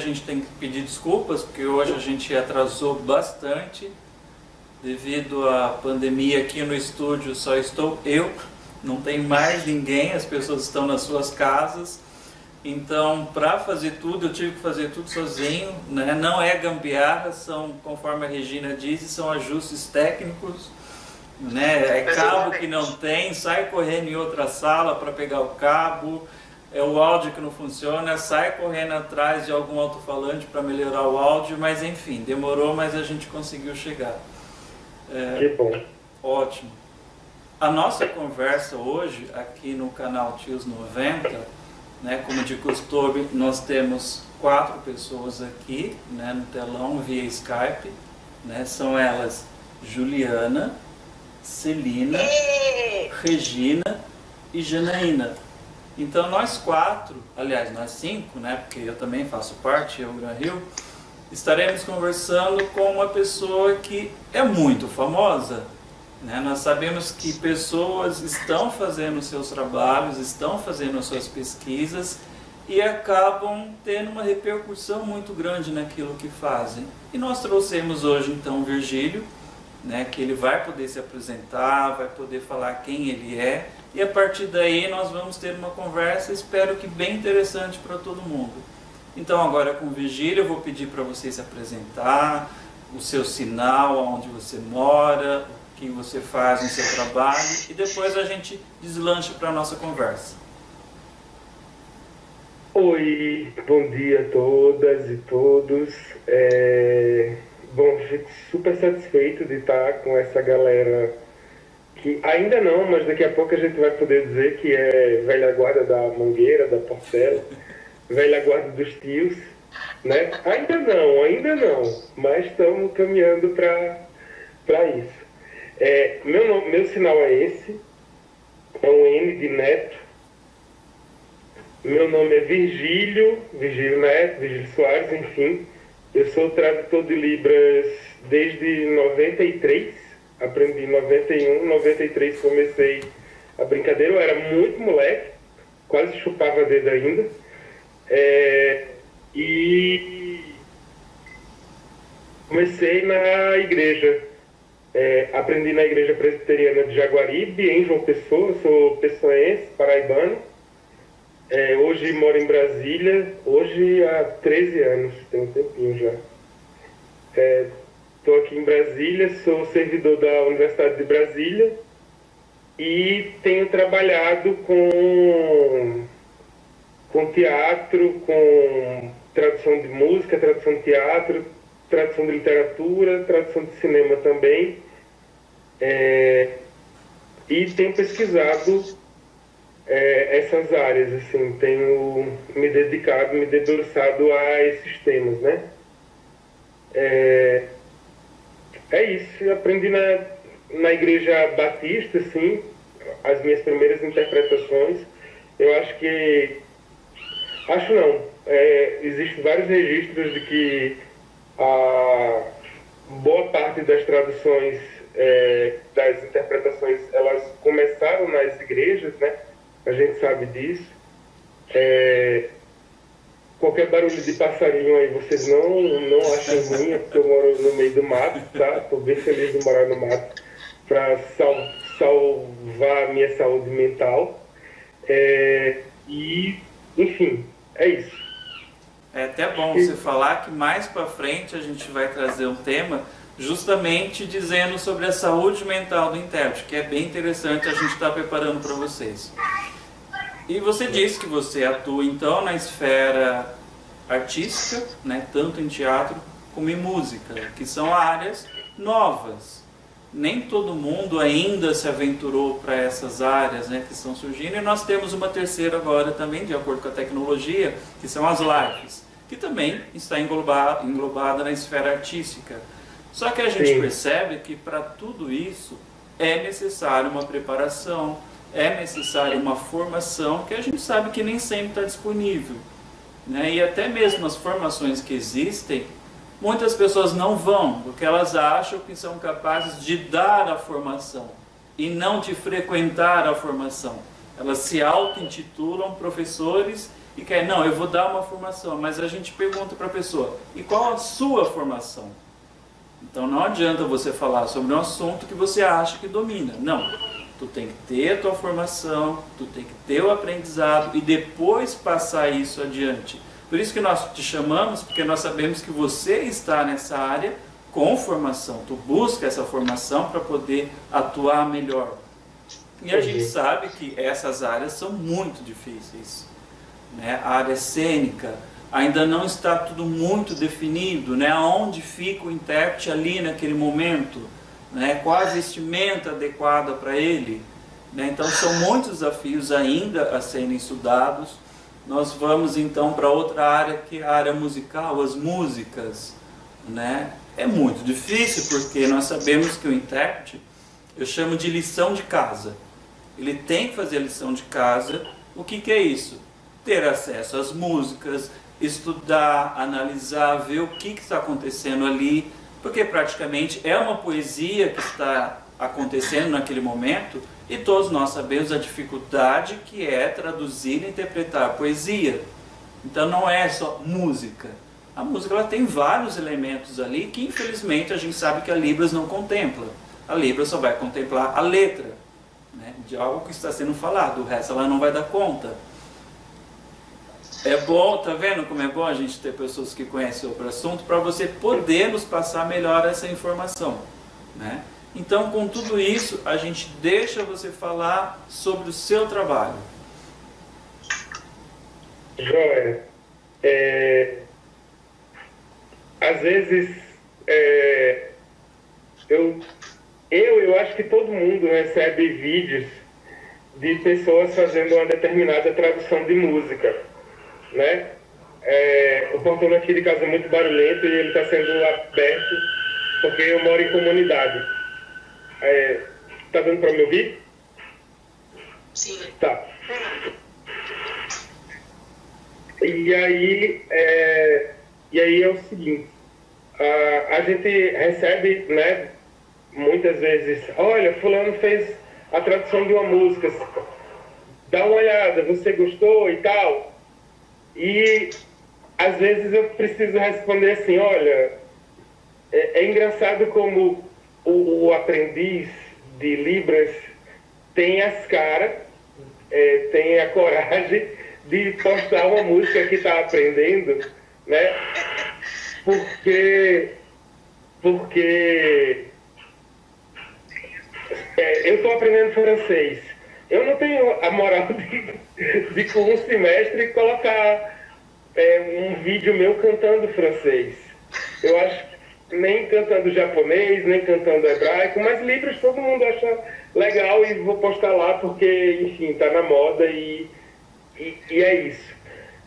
gente tem que pedir desculpas, porque hoje a gente atrasou bastante. Devido à pandemia aqui no estúdio só estou eu, não tem mais ninguém, as pessoas estão nas suas casas. Então, para fazer tudo, eu tive que fazer tudo sozinho, né? Não é gambiarra, são, conforme a Regina diz, são ajustes técnicos, né? É cabo que não tem, sai correndo em outra sala para pegar o cabo, é o áudio que não funciona, sai correndo atrás de algum alto-falante para melhorar o áudio, mas enfim, demorou, mas a gente conseguiu chegar. É, que bom. Ótimo. A nossa conversa hoje aqui no canal Tios 90 né? Como de costume, nós temos quatro pessoas aqui né, no telão via Skype. Né? São elas Juliana, Celina, Regina e Janaína. Então nós quatro, aliás nós cinco, né, porque eu também faço parte, eu Gran Rio, estaremos conversando com uma pessoa que é muito famosa, né? Nós sabemos que pessoas estão fazendo seus trabalhos, estão fazendo suas pesquisas e acabam tendo uma repercussão muito grande naquilo que fazem. E nós trouxemos hoje então o Virgílio, né, que ele vai poder se apresentar, vai poder falar quem ele é, e a partir daí nós vamos ter uma conversa, espero que bem interessante para todo mundo. Então agora com o Virgílio eu vou pedir para você se apresentar, o seu sinal, onde você mora, que você faz no seu trabalho e depois a gente deslancha para a nossa conversa. Oi, bom dia a todas e todos. É... Bom, fico super satisfeito de estar com essa galera que ainda não, mas daqui a pouco a gente vai poder dizer que é velha guarda da Mangueira, da Portela, velha guarda dos tios, né? Ainda não, ainda não, mas estamos caminhando para isso. É, meu, meu sinal é esse, é um N de Neto. Meu nome é Virgílio, Virgílio Neto, Virgílio Soares, enfim. Eu sou tradutor de Libras desde 93, aprendi em 91, 93 comecei a brincadeira, eu era muito moleque, quase chupava dedo ainda. É, e comecei na igreja é, aprendi na Igreja Presbiteriana de Jaguaribe, em João Pessoa, sou pessoense, paraibano. É, hoje moro em Brasília, hoje há 13 anos, tem um tempinho já. Estou aqui em Brasília, sou servidor da Universidade de Brasília e tenho trabalhado com, com teatro, com tradução de música, tradução de teatro, tradução de literatura, tradução de cinema também. É, e tenho pesquisado é, essas áreas, assim, tenho me dedicado, me debruçado a esses temas, né? É, é isso, aprendi na, na igreja batista, assim, as minhas primeiras interpretações. Eu acho que, acho não, é, existem vários registros de que a boa parte das traduções, é, das interpretações, elas começaram nas igrejas, né? A gente sabe disso. É, qualquer barulho de passarinho aí, vocês não, não achem ruim, é porque eu moro no meio do mato, tá? Estou bem feliz de morar no mato para sal, salvar a minha saúde mental. É, e, enfim, é isso. É até bom você falar que mais para frente a gente vai trazer um tema justamente dizendo sobre a saúde mental do intérprete, que é bem interessante a gente estar tá preparando para vocês. E você disse que você atua então na esfera artística, né, tanto em teatro como em música, que são áreas novas. Nem todo mundo ainda se aventurou para essas áreas né, que estão surgindo, e nós temos uma terceira agora também, de acordo com a tecnologia, que são as lives que também está englobada, englobada na esfera artística. Só que a gente Sim. percebe que para tudo isso é necessário uma preparação, é necessário uma formação que a gente sabe que nem sempre está disponível. Né? E até mesmo as formações que existem, muitas pessoas não vão, porque elas acham que são capazes de dar a formação e não de frequentar a formação. Elas se auto-intitulam professores e quer, não, eu vou dar uma formação, mas a gente pergunta para a pessoa, e qual a sua formação? Então não adianta você falar sobre um assunto que você acha que domina. Não. Tu tem que ter a tua formação, tu tem que ter o aprendizado e depois passar isso adiante. Por isso que nós te chamamos, porque nós sabemos que você está nessa área com formação. Tu busca essa formação para poder atuar melhor. E a gente sabe que essas áreas são muito difíceis. Né? A área cênica, ainda não está tudo muito definido, né? Onde fica o intérprete ali naquele momento, né? Qual a vestimenta adequada para ele, né? Então são muitos desafios ainda a serem estudados. Nós vamos então para outra área que é a área musical, as músicas, né? É muito difícil porque nós sabemos que o intérprete, eu chamo de lição de casa. Ele tem que fazer a lição de casa. O que, que é isso? Ter acesso às músicas, estudar, analisar, ver o que, que está acontecendo ali, porque praticamente é uma poesia que está acontecendo naquele momento e todos nós sabemos a dificuldade que é traduzir e interpretar a poesia. Então não é só música. A música ela tem vários elementos ali que infelizmente a gente sabe que a Libras não contempla. A Libras só vai contemplar a letra né, de algo que está sendo falado, o resto ela não vai dar conta. É bom, tá vendo como é bom a gente ter pessoas que conhecem sobre o assunto para você poder nos passar melhor essa informação, né? Então, com tudo isso, a gente deixa você falar sobre o seu trabalho. Joia. É, às vezes, é, eu, eu, eu acho que todo mundo recebe vídeos de pessoas fazendo uma determinada tradução de música né? É, o portão aqui de casa é muito barulhento e ele está sendo aberto porque eu moro em comunidade. É, tá dando para me ouvir? Sim. Tá. E aí, é, e aí é o seguinte, a, a gente recebe, né, muitas vezes, olha, fulano fez a tradução de uma música, dá uma olhada, você gostou e tal. E às vezes eu preciso responder assim, olha, é, é engraçado como o, o, aprendiz de Libras tem as caras, é, tem a coragem de postar uma música que está aprendendo, né? Porque, porque é, eu estou aprendendo francês. Eu não tenho a moral de, de com um semestre colocar é, um vídeo meu cantando francês. Eu acho que nem cantando japonês, nem cantando hebraico, mas livros todo mundo acha legal e vou postar lá porque, enfim, está na moda e, e, e é isso.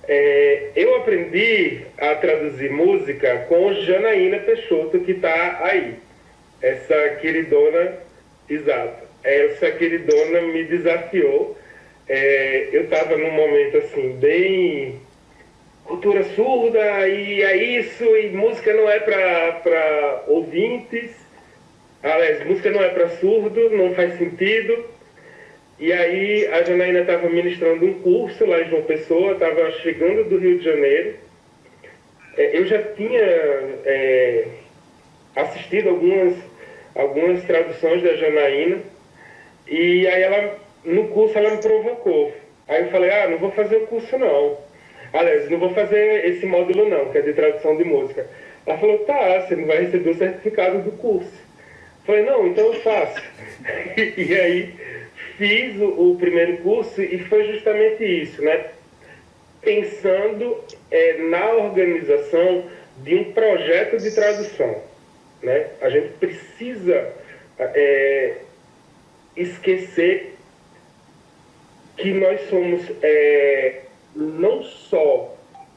É, eu aprendi a traduzir música com Janaína Peixoto, que está aí. Essa queridona, exato. Essa queridona me desafiou. É, eu estava num momento assim, bem cultura surda e é isso, e música não é para ouvintes, aliás, música não é para surdo, não faz sentido. E aí a Janaína estava ministrando um curso lá em João Pessoa, estava chegando do Rio de Janeiro. É, eu já tinha é, assistido algumas, algumas traduções da Janaína, e aí ela, no curso ela me provocou. Aí eu falei, ah, não vou fazer o curso não. Aliás, não vou fazer esse módulo não, que é de tradução de música. Ela falou, tá, você não vai receber o certificado do curso. Eu falei, não, então eu faço. e aí fiz o, o, primeiro curso e foi justamente isso, né? Pensando é, na organização de um projeto de tradução. Né? A gente precisa é, esquecer que nós somos é, não só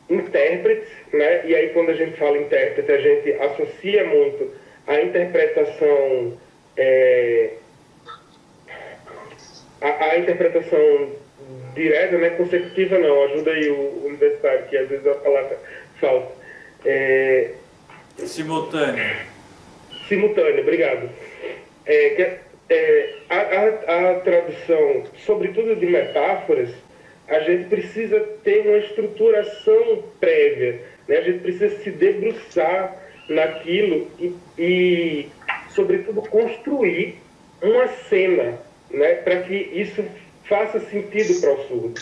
intérpretes, né? e aí quando a gente fala intérprete, a gente associa muito a interpretação, é, a, a, interpretação direta, né? consecutiva não, ajuda aí o universitário, que às vezes a palavra falta. É, simultâneo. Simultâneo, obrigado. É, é, a, a, a tradução, sobretudo de metáforas, a gente precisa ter uma estruturação prévia, né? a gente precisa se debruçar naquilo e, e sobretudo, construir uma cena né? para que isso faça sentido para o surdo.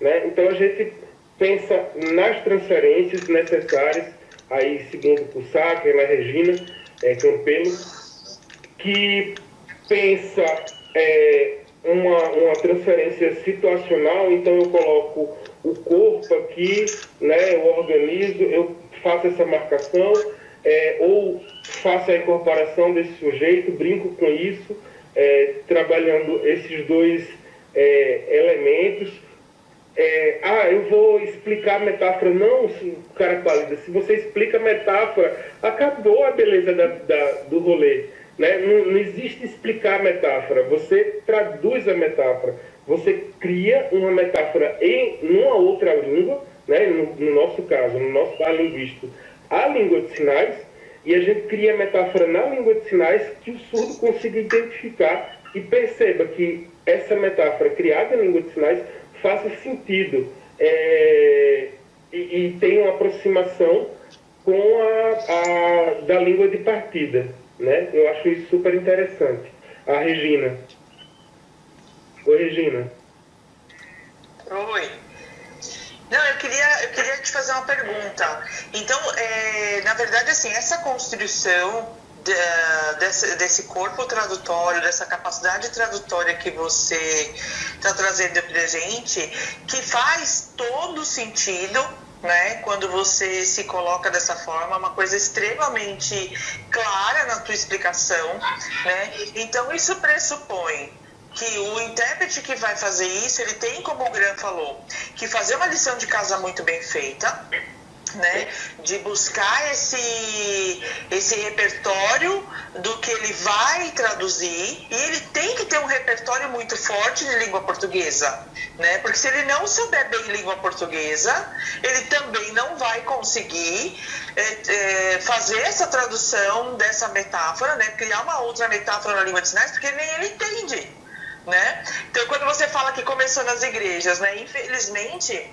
Né? Então, a gente pensa nas transferências necessárias, aí seguindo por Sacra, na Regina é, Campelo, que pensa é, uma, uma transferência situacional, então eu coloco o corpo aqui, né, eu organizo, eu faço essa marcação, é, ou faço a incorporação desse sujeito, brinco com isso, é, trabalhando esses dois é, elementos. É, ah, eu vou explicar a metáfora. Não, cara pálida, se você explica a metáfora, acabou a beleza da, da, do rolê. Né? Não, não existe explicar a metáfora, você traduz a metáfora, você cria uma metáfora em uma outra língua, né? no, no nosso caso, no nosso par linguístico, a língua de sinais, e a gente cria a metáfora na língua de sinais que o surdo consiga identificar e perceba que essa metáfora criada na língua de sinais faça sentido é, e, e tenha uma aproximação com a, a da língua de partida. Né? Eu acho isso super interessante. A Regina. Oi, Regina. Oi. Não, eu queria, eu queria te fazer uma pergunta. Então, é, na verdade, assim, essa construção de, desse, desse corpo tradutório, dessa capacidade tradutória que você está trazendo para gente, que faz todo sentido né? Quando você se coloca dessa forma, uma coisa extremamente clara na tua explicação, né? Então isso pressupõe que o intérprete que vai fazer isso, ele tem, como o Gran falou, que fazer uma lição de casa muito bem feita, né, de buscar esse, esse repertório do que ele vai traduzir e ele tem que ter um repertório muito forte de língua portuguesa, né, porque se ele não souber bem língua portuguesa, ele também não vai conseguir é, é, fazer essa tradução dessa metáfora, né, criar uma outra metáfora na língua de sinais, porque nem ele entende. Né? Então, quando você fala que começou nas igrejas, né, infelizmente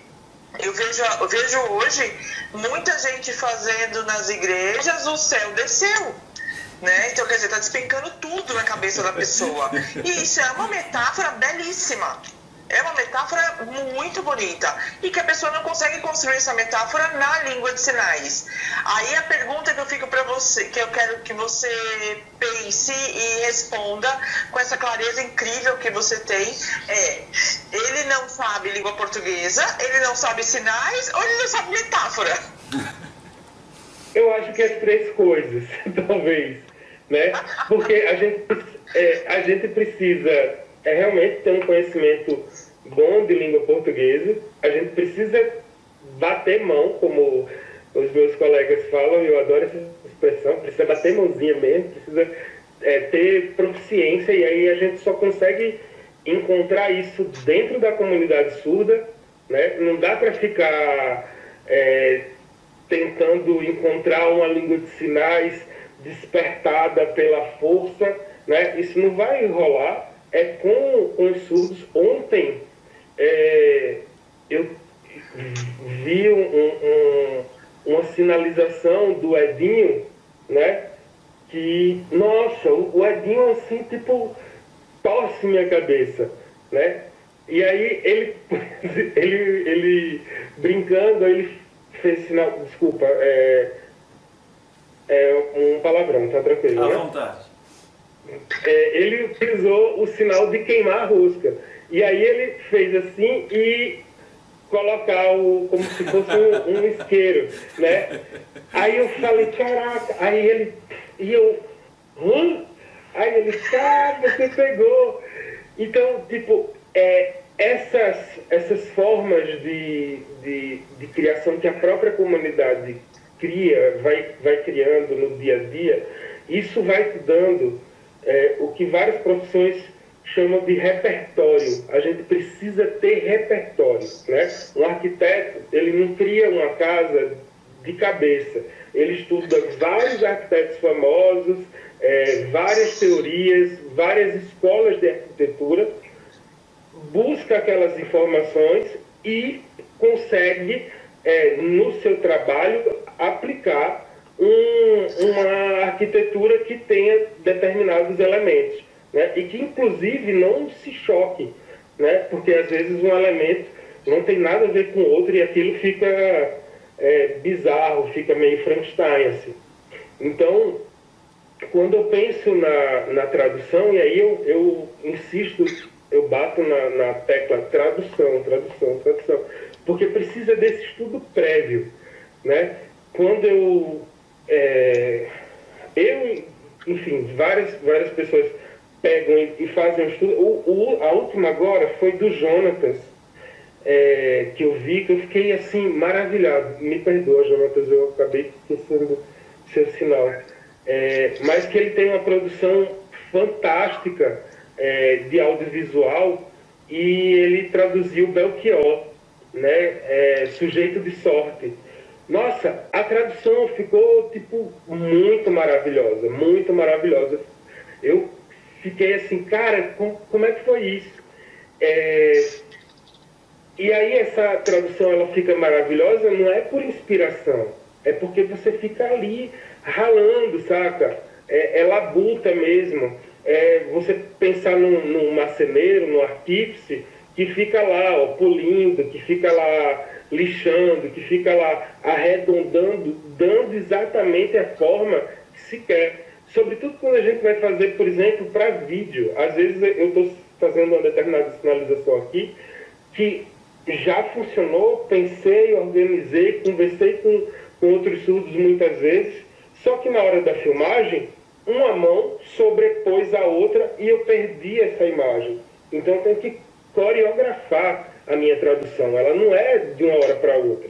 eu vejo, eu vejo hoje muita gente fazendo nas igrejas o céu desceu. Né? Então, quer dizer, está despencando tudo na cabeça da pessoa. E isso é uma metáfora belíssima. É uma metáfora muito bonita e que a pessoa não consegue construir essa metáfora na língua de sinais. Aí a pergunta que eu fico para você, que eu quero que você pense e responda com essa clareza incrível que você tem é: ele não sabe língua portuguesa, ele não sabe sinais ou ele não sabe metáfora? Eu acho que as três coisas, talvez, né? Porque a gente, é, a gente precisa é realmente ter um conhecimento bom de língua portuguesa. A gente precisa bater mão, como os meus colegas falam, eu adoro essa expressão, precisa bater mãozinha mesmo, precisa é, ter proficiência, e aí a gente só consegue encontrar isso dentro da comunidade surda. Né? Não dá para ficar é, tentando encontrar uma língua de sinais despertada pela força. Né? Isso não vai rolar é com, com os surdos. Ontem é, eu vi um, um, uma sinalização do Edinho, né? Que, nossa, o Edinho assim, tipo, torce minha cabeça, né? E aí ele, ele, ele brincando, ele fez sinal, desculpa, é, é um palavrão, tá tranquilo, À né? vontade é, ele utilizou o sinal de queimar a rosca. E aí ele fez assim e colocar o, como se fosse um, um isqueiro, né? Aí eu falei, caraca, aí ele, e eu, hã? Aí ele, cara, você pegou. Então, tipo, é, essas, essas formas de, de, de criação que a própria comunidade cria, vai, vai criando no dia a dia, isso vai te dando é, o que várias profissões chamam de repertório. A gente precisa ter repertório. Né? Um arquiteto, ele não cria uma casa de cabeça. Ele estuda vários arquitetos famosos, é, várias teorias, várias escolas de arquitetura, busca aquelas informações e consegue, é, no seu trabalho, aplicar um, uma arquitetura que tenha determinados elementos. Né? E que, inclusive, não se choque, né? porque às vezes um elemento não tem nada a ver com o outro e aquilo fica é, bizarro, fica meio Frankenstein. Assim. Então, quando eu penso na, na tradução, e aí eu, eu insisto, eu bato na, na tecla tradução, tradução, tradução, porque precisa desse estudo prévio. Né? Quando eu. É, eu, enfim, várias, várias pessoas pegam e, e fazem um estudo. O, o, a última agora foi do Jonatas, é, que eu vi, que eu fiquei assim, maravilhado. Me perdoa, Jonatas, eu acabei esquecendo seu sinal é, mas que ele tem uma produção fantástica é, de audiovisual e ele traduziu Belchior, né, é, sujeito de sorte. Nossa, a tradução ficou tipo muito maravilhosa, muito maravilhosa. Eu fiquei assim, cara, como, como é que foi isso? É, e aí essa tradução ela fica maravilhosa não é por inspiração, é porque você fica ali ralando, saca? É, é labuta mesmo. É você pensar num, num marceneiro, num artífice, que fica lá, ó, polindo, que fica lá lixando, que fica lá arredondando, dando exatamente a forma que se quer. Sobretudo quando a gente vai fazer, por exemplo, para vídeo. Às vezes eu estou fazendo uma determinada sinalização aqui que já funcionou, pensei, organizei, conversei com, com outros surdos muitas vezes só que na hora da filmagem, uma mão sobrepôs a outra e eu perdi essa imagem. Então tenho que coreografar a minha tradução. Ela não é de uma hora para outra.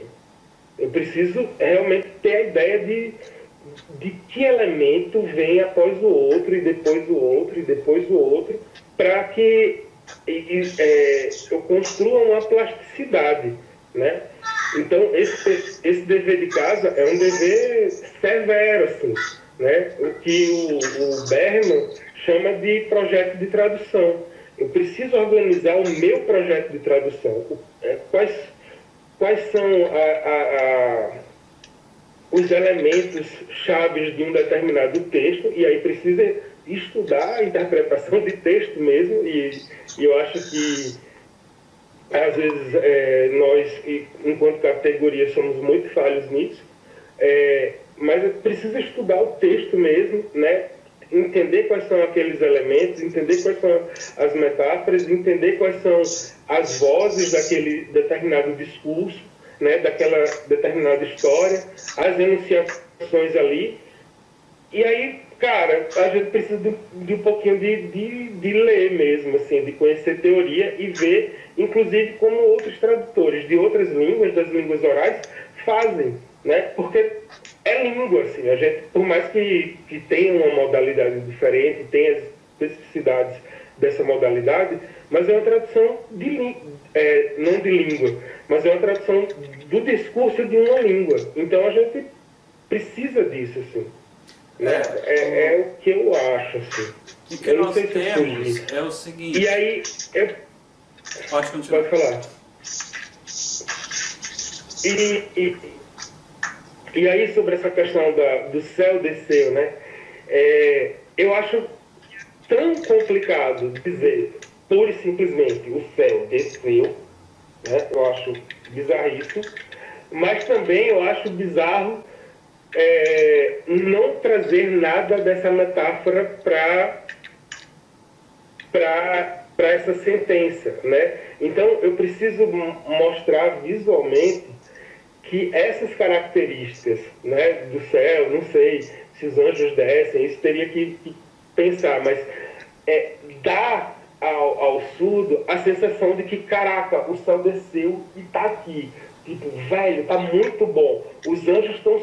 Eu preciso realmente ter a ideia de, de que elemento vem após o outro, e depois o outro, e depois o outro, para que e, é, eu construa uma plasticidade. Né? Então, esse, esse dever de casa é um dever severo, assim, né? o que o, o Berman chama de projeto de tradução. Eu preciso organizar o meu projeto de tradução. É, quais, quais são a, a, a, os elementos chaves de um determinado texto, e aí precisa estudar a interpretação de texto mesmo, e, e eu acho que às vezes é, nós, enquanto categoria, somos muito falhos nisso, é, mas precisa estudar o texto mesmo, né? Entender quais são aqueles elementos, entender quais são as metáforas, entender quais são as vozes daquele determinado discurso, né? daquela determinada história, as enunciações ali. E aí, cara, a gente precisa de, de um pouquinho de, de, de ler mesmo, assim, de conhecer teoria e ver inclusive como outros tradutores de outras línguas, das línguas orais, fazem, né? Porque é língua, assim, a gente, por mais que, que tenha uma modalidade diferente, tenha as especificidades dessa modalidade, mas é uma tradução de é, não de língua, mas é uma tradução do discurso de uma língua. Então a gente precisa disso, assim. Né? É, é, é o que eu acho, assim. O que eu nós temos é o seguinte. E aí, eu Pode continuar. Pode falar. E, e, e aí, sobre essa questão da, do céu desceu, né? É, eu acho tão complicado dizer pura e simplesmente o céu desceu, né? Eu acho bizarríssimo. Mas também eu acho bizarro é, não trazer nada dessa metáfora para para essa sentença, né? Então eu preciso mostrar visualmente que essas características, né, do céu, não sei se os anjos descem, isso teria que, que pensar, mas é, dá ao, ao surdo a sensação de que, caraca, o céu desceu e tá aqui. Tipo, velho, tá muito bom. Os anjos estão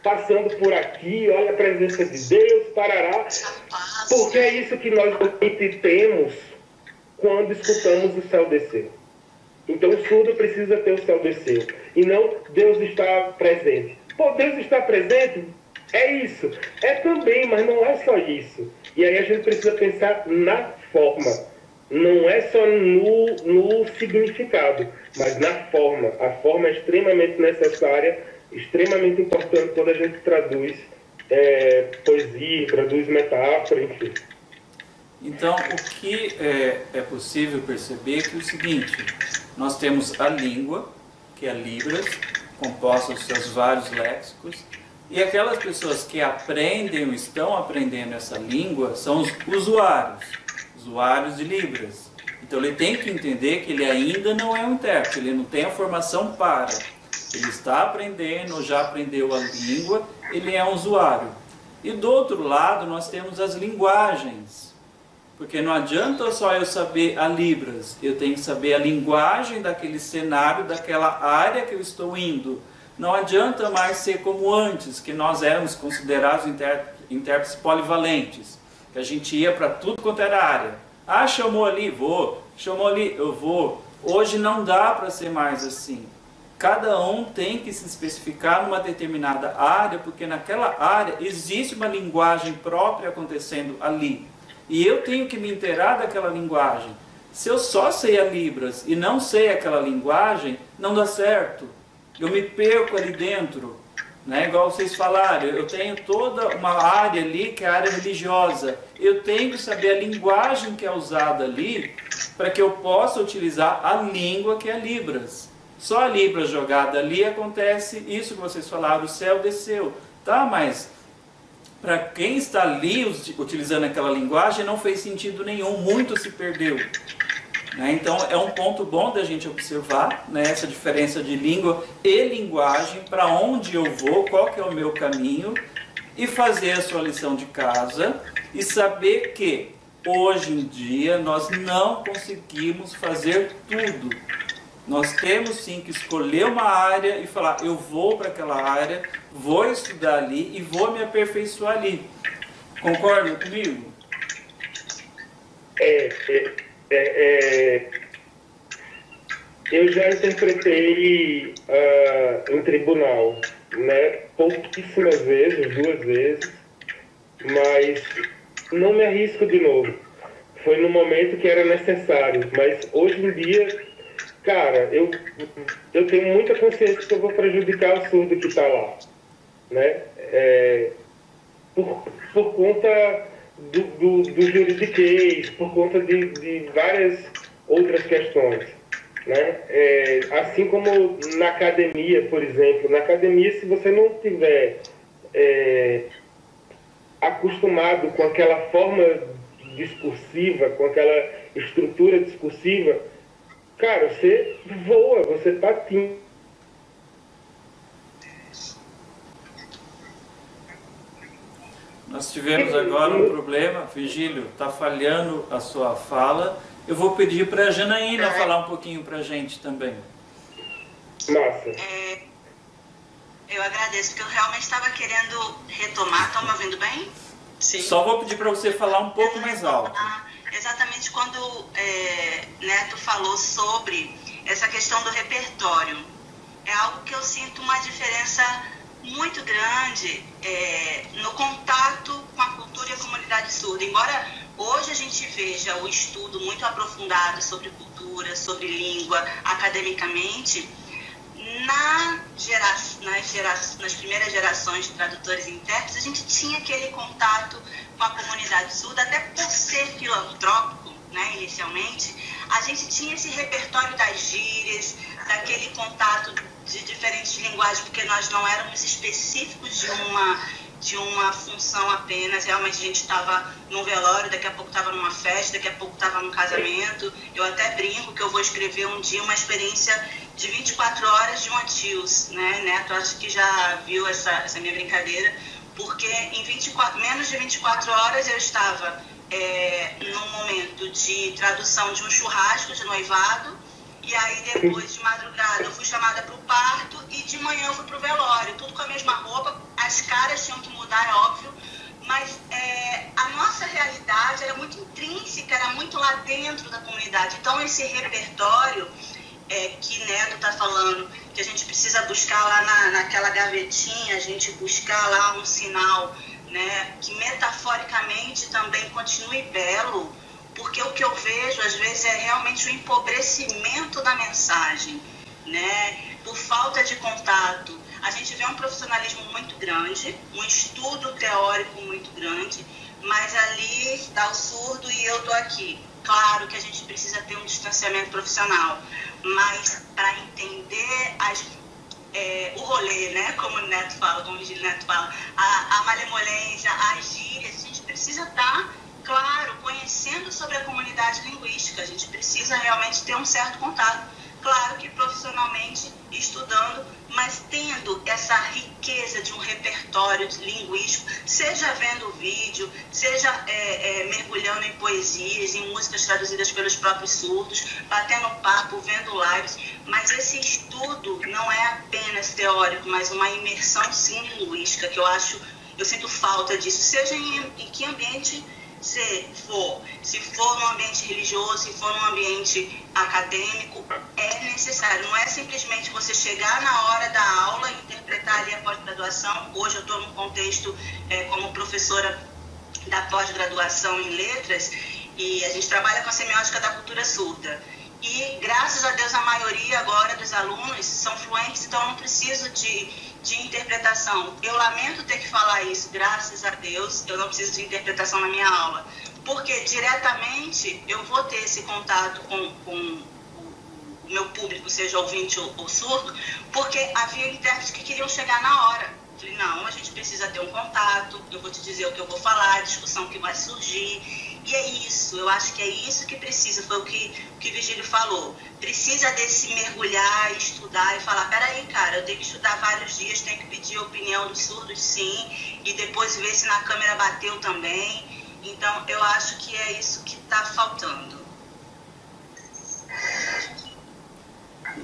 passando por aqui, olha a presença de Deus, parará. Porque é isso que nós temos quando escutamos o céu descer. Então o surdo precisa ter o céu descer. E não Deus está presente. Pô, Deus está presente? É isso. É também, mas não é só isso. E aí a gente precisa pensar na forma. não é só no, no significado, mas na forma. A forma é extremamente necessária, extremamente importante quando a gente traduz é, poesia, traduz metáfora, enfim. Então, o que é, é possível perceber é que é o seguinte: nós temos a língua, que é Libras, composta dos seus vários léxicos, e aquelas pessoas que aprendem ou estão aprendendo essa língua são os usuários, usuários de Libras. Então ele tem que entender que ele ainda não é um intérprete, ele não tem a formação para. Ele está aprendendo, já aprendeu a língua, ele é um usuário. E do outro lado nós temos as linguagens. Porque não adianta só eu saber a Libras, eu tenho que saber a linguagem daquele cenário, daquela área que eu estou indo. Não adianta mais ser como antes, que nós éramos considerados intérpretes polivalentes, que a gente ia para tudo quanto era área. Ah, chamou ali, vou. Chamou ali, eu vou. Hoje não dá para ser mais assim. Cada um tem que se especificar numa determinada área, porque naquela área existe uma linguagem própria acontecendo ali. E eu tenho que me inteirar daquela linguagem. Se eu só sei a Libras e não sei aquela linguagem, não dá certo eu me perco ali dentro, né? igual vocês falaram, eu tenho toda uma área ali que é a área religiosa. Eu tenho que saber a linguagem que é usada ali para que eu possa utilizar a língua que é Libras. Só a Libras jogada ali acontece isso que vocês falaram, o céu desceu. Tá, mas para quem está ali utilizando aquela linguagem não fez sentido nenhum, muito se perdeu. Né? Então é um ponto bom da gente observar né, essa diferença de língua e linguagem, para onde eu vou, qual que é o meu caminho, e fazer a sua lição de casa e saber que hoje em dia nós não conseguimos fazer tudo. Nós temos sim que escolher uma área e falar, eu vou para aquela área, vou estudar ali e vou me aperfeiçoar ali. Concorda comigo? É, é é, é, eu já interpretei uh, em tribunal, né, pouquíssimas vezes, duas vezes, mas não me arrisco de novo. Foi no momento que era necessário, mas hoje em dia, cara, eu, eu tenho muita consciência que eu vou prejudicar o surdo que está lá, né? É, por, por conta do, do, do juridiquês, por conta de, de várias outras questões. Né? É, assim como na academia, por exemplo. Na academia, se você não tiver é, acostumado com aquela forma discursiva, com aquela estrutura discursiva, cara, você voa, você patina Nós tivemos agora um problema, Vigílio, está falhando a sua fala. Eu vou pedir para a Janaína é. falar um pouquinho para a gente também. Nossa. É, eu agradeço, porque eu realmente estava querendo retomar. Estão me ouvindo bem? Sim. Só vou pedir para você falar um pouco mais alto. Exatamente quando é, Neto falou sobre essa questão do repertório. É algo que eu sinto uma diferença muito grande é, no contato com a cultura e a comunidade surda. Embora hoje a gente veja o estudo muito aprofundado sobre cultura, sobre língua, academicamente, na gera, nas, gera, nas primeiras gerações de tradutores e intérpretes, a gente tinha aquele contato com a comunidade surda, até por ser filantrópico, né, inicialmente, a gente tinha esse repertório das gírias, daquele contato de diferentes linguagens, porque nós não éramos específicos de uma, de uma função apenas. Realmente a gente estava num velório, daqui a pouco estava numa festa, daqui a pouco estava num casamento. Eu até brinco que eu vou escrever um dia uma experiência de 24 horas de um atios, né? Neto, acho que já viu essa, essa minha brincadeira, porque em 24, menos de 24 horas eu estava é, num momento de tradução de um churrasco de noivado e aí depois de madrugada eu fui chamada para o parto e de manhã eu fui para o velório, tudo com a mesma roupa, as caras tinham que mudar, é óbvio, mas é, a nossa realidade era muito intrínseca, era muito lá dentro da comunidade. Então esse repertório é, que Neto está falando, que a gente precisa buscar lá na, naquela gavetinha, a gente buscar lá um sinal né, que metaforicamente também continue belo, porque o que eu vejo às vezes é realmente o empobrecimento da mensagem, né? Por falta de contato. A gente vê um profissionalismo muito grande, um estudo teórico muito grande, mas ali dá o surdo e eu tô aqui. Claro que a gente precisa ter um distanciamento profissional, mas para entender as, é, o rolê, né? Como o Neto fala, como o Vigílio Neto fala, a, a malemolência, as gírias, a gente precisa estar, tá, claro, conhecendo sobre a comunidade linguística, a gente precisa realmente ter um certo contato claro que profissionalmente estudando, mas tendo essa riqueza de um repertório linguístico, seja vendo vídeo, seja é, é, mergulhando em poesias, em músicas traduzidas pelos próprios surdos, batendo papo, vendo lives, mas esse estudo não é apenas teórico, mas uma imersão sim linguística, que eu acho, eu sinto falta disso, seja em, em que ambiente se for, se for no ambiente religioso, se for no ambiente acadêmico, é necessário. Não é simplesmente você chegar na hora da aula e interpretar ali a pós-graduação. Hoje eu estou num contexto é, como professora da pós-graduação em letras e a gente trabalha com a semiótica da cultura surda. E graças a Deus a maioria agora dos alunos são fluentes, então não preciso de de interpretação. Eu lamento ter que falar isso, graças a Deus, eu não preciso de interpretação na minha aula, porque diretamente eu vou ter esse contato com, com o meu público, seja ouvinte ou, ou surdo, porque havia intérpretes que queriam chegar na hora. Falei, não, a gente precisa ter um contato, eu vou te dizer o que eu vou falar, a discussão que vai surgir. E é isso, eu acho que é isso que precisa, foi o que, o que Virgílio falou. Precisa desse mergulhar, estudar e falar, peraí, cara, eu tenho que estudar vários dias, tenho que pedir a opinião dos surdos sim, e depois ver se na câmera bateu também. Então, eu acho que é isso que está faltando.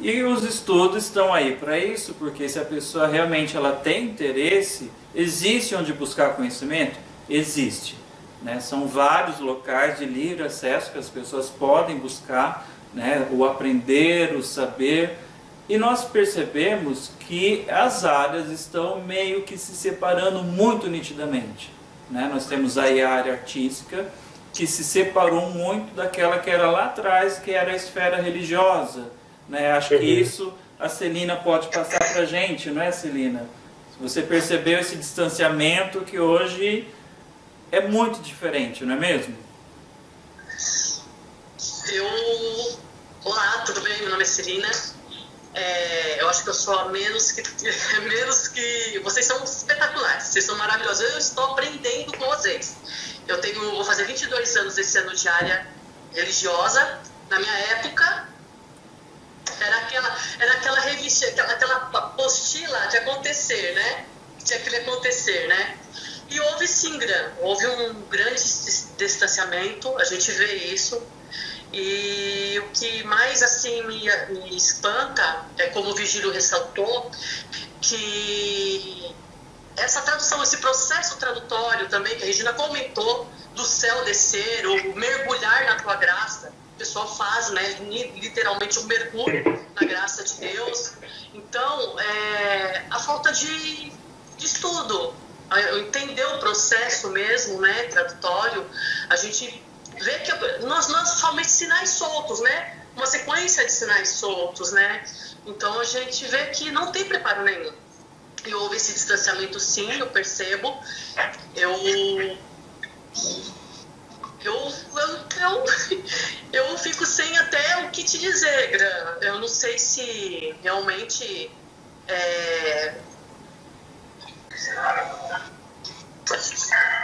E os estudos estão aí para isso, porque se a pessoa realmente ela tem interesse, existe onde buscar conhecimento? Existe. Né? São vários locais de livre acesso que as pessoas podem buscar né? o aprender, o saber. E nós percebemos que as áreas estão meio que se separando muito nitidamente. Né? Nós temos aí a área artística, que se separou muito daquela que era lá atrás, que era a esfera religiosa. Né? Acho que uhum. isso a Celina pode passar para a gente, não é, Celina? Você percebeu esse distanciamento que hoje é muito diferente, não é mesmo? Eu. Olá, tudo bem? Meu nome é Serina. É, eu acho que eu sou a menos que. menos que. Vocês são espetaculares, vocês são maravilhosos. Eu estou aprendendo com vocês. Eu tenho. Vou fazer 22 anos esse ano de área religiosa. Na minha época, era aquela, era aquela revista, aquela, aquela apostila de acontecer, né? Tinha que acontecer, né? E houve sim, houve um grande distanciamento, a gente vê isso. E o que mais assim me, me espanta é como o Vigílio ressaltou, que essa tradução, esse processo tradutório também, que a Regina comentou, do céu descer, ou mergulhar na tua graça, o pessoal faz, né, literalmente um mergulho na graça de Deus. Então, é, a falta de, de estudo, entender o processo mesmo, né, tradutório, a gente vê que nós, nós somente sinais soltos, né, uma sequência de sinais soltos, né, então a gente vê que não tem preparo nenhum. E houve esse distanciamento sim, eu percebo. Eu eu, eu, eu, eu, fico sem até o que te dizer, Gran. Eu não sei se realmente é,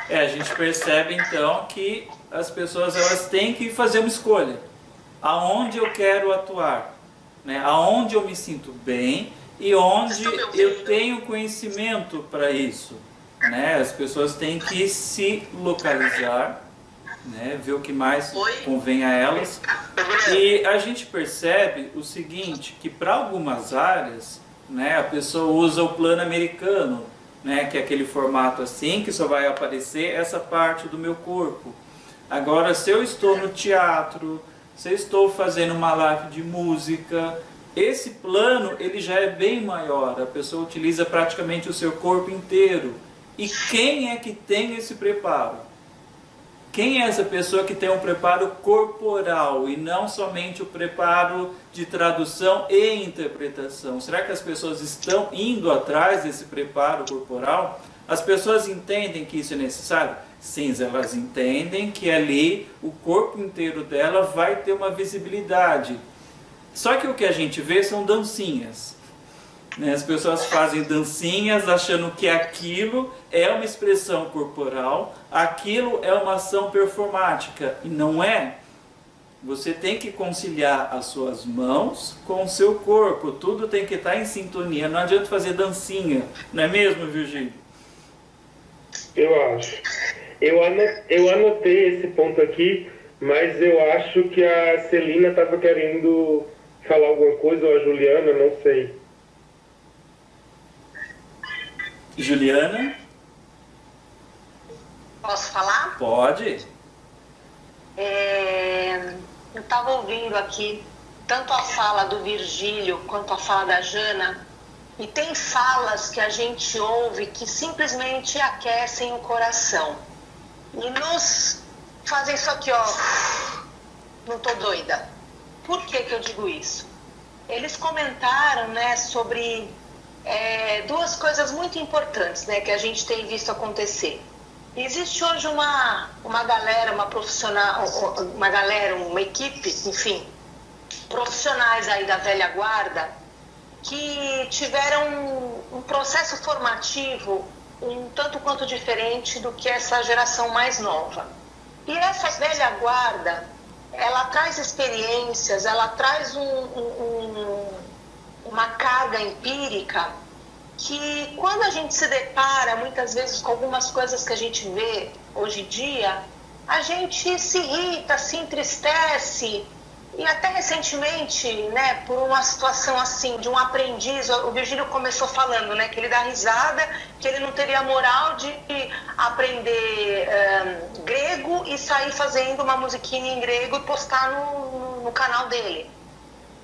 é, a gente percebe então que as pessoas elas têm que fazer uma escolha. Aonde eu quero atuar, né? Aonde eu me sinto bem e onde eu tenho conhecimento para isso, né? As pessoas têm que se localizar, né? Ver o que mais convém a elas. E a gente percebe o seguinte, que para algumas áreas, né? A pessoa usa o plano americano né, que é aquele formato assim, que só vai aparecer essa parte do meu corpo. Agora, se eu estou no teatro, se eu estou fazendo uma live de música, esse plano ele já é bem maior, a pessoa utiliza praticamente o seu corpo inteiro. E quem é que tem esse preparo? Quem é essa pessoa que tem um preparo corporal e não somente o preparo de tradução e interpretação? Será que as pessoas estão indo atrás desse preparo corporal? As pessoas entendem que isso é necessário? Sim, elas entendem que ali o corpo inteiro dela vai ter uma visibilidade. Só que o que a gente vê são dancinhas. Né? As pessoas fazem dancinhas achando que aquilo é uma expressão corporal, aquilo é uma ação performática e não é. Você tem que conciliar as suas mãos com o seu corpo, tudo tem que estar em sintonia. Não adianta fazer dancinha, não é mesmo, Virgílio? Eu acho. Eu anotei esse ponto aqui, mas eu acho que a Celina estava querendo falar alguma coisa, ou a Juliana, não sei. Juliana? Posso falar? Pode. É, eu estava ouvindo aqui tanto a fala do Virgílio quanto a fala da Jana, e tem falas que a gente ouve que simplesmente aquecem o coração e nos fazem isso aqui, ó. Não tô doida. Por que, que eu digo isso? Eles comentaram, né, sobre é, duas coisas muito importantes né, que a gente tem visto acontecer. Existe hoje uma, uma galera, uma profissional, uma galera, uma equipe, enfim, profissionais aí da velha guarda que tiveram um, um processo formativo um tanto quanto diferente do que essa geração mais nova. E essa velha guarda, ela traz experiências, ela traz um, um, uma carga empírica que quando a gente se depara muitas vezes com algumas coisas que a gente vê hoje em dia, a gente se irrita, se entristece. E até recentemente, né, por uma situação assim, de um aprendiz, o Virgílio começou falando, né, que ele dá risada, que ele não teria moral de aprender um, grego e sair fazendo uma musiquinha em grego e postar no, no, no canal dele.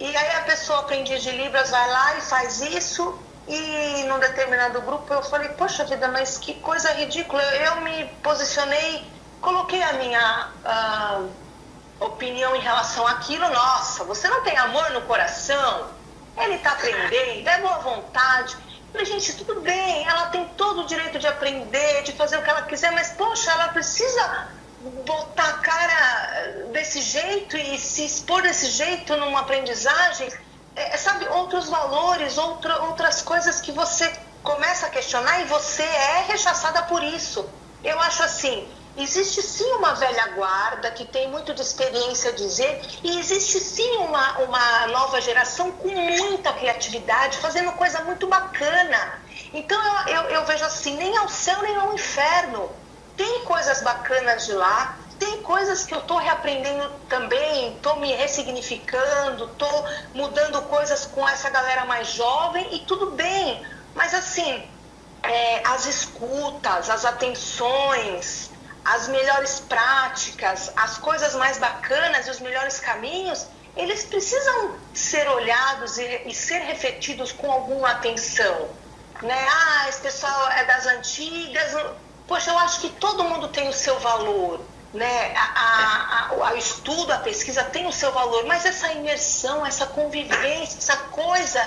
E aí a pessoa aprendiz de Libras vai lá e faz isso, e num determinado grupo eu falei, poxa vida, mas que coisa ridícula. Eu me posicionei, coloquei a minha uh, opinião em relação àquilo. Nossa, você não tem amor no coração? Ele está aprendendo, é boa vontade. Eu falei, gente, tudo bem, ela tem todo o direito de aprender, de fazer o que ela quiser, mas poxa, ela precisa botar a cara desse jeito e se expor desse jeito numa aprendizagem, é, sabe, outros valores, outra, outras coisas que você começa a questionar e você é rechaçada por isso. Eu acho assim, existe sim uma velha guarda que tem muito de experiência a dizer e existe sim uma, uma nova geração com muita criatividade, fazendo coisa muito bacana. Então eu, eu, eu vejo assim, nem ao céu nem ao inferno tem coisas bacanas de lá, tem coisas que eu estou reaprendendo também, estou me ressignificando, estou mudando coisas com essa galera mais jovem e tudo bem. Mas assim, é, as escutas, as atenções, as melhores práticas, as coisas mais bacanas e os melhores caminhos, eles precisam ser olhados e, e ser refletidos com alguma atenção. Né? Ah, esse pessoal é das antigas Poxa, eu acho que todo mundo tem o seu valor, né? A, a, a, estudo, a pesquisa tem o seu valor, mas essa imersão, essa convivência, essa coisa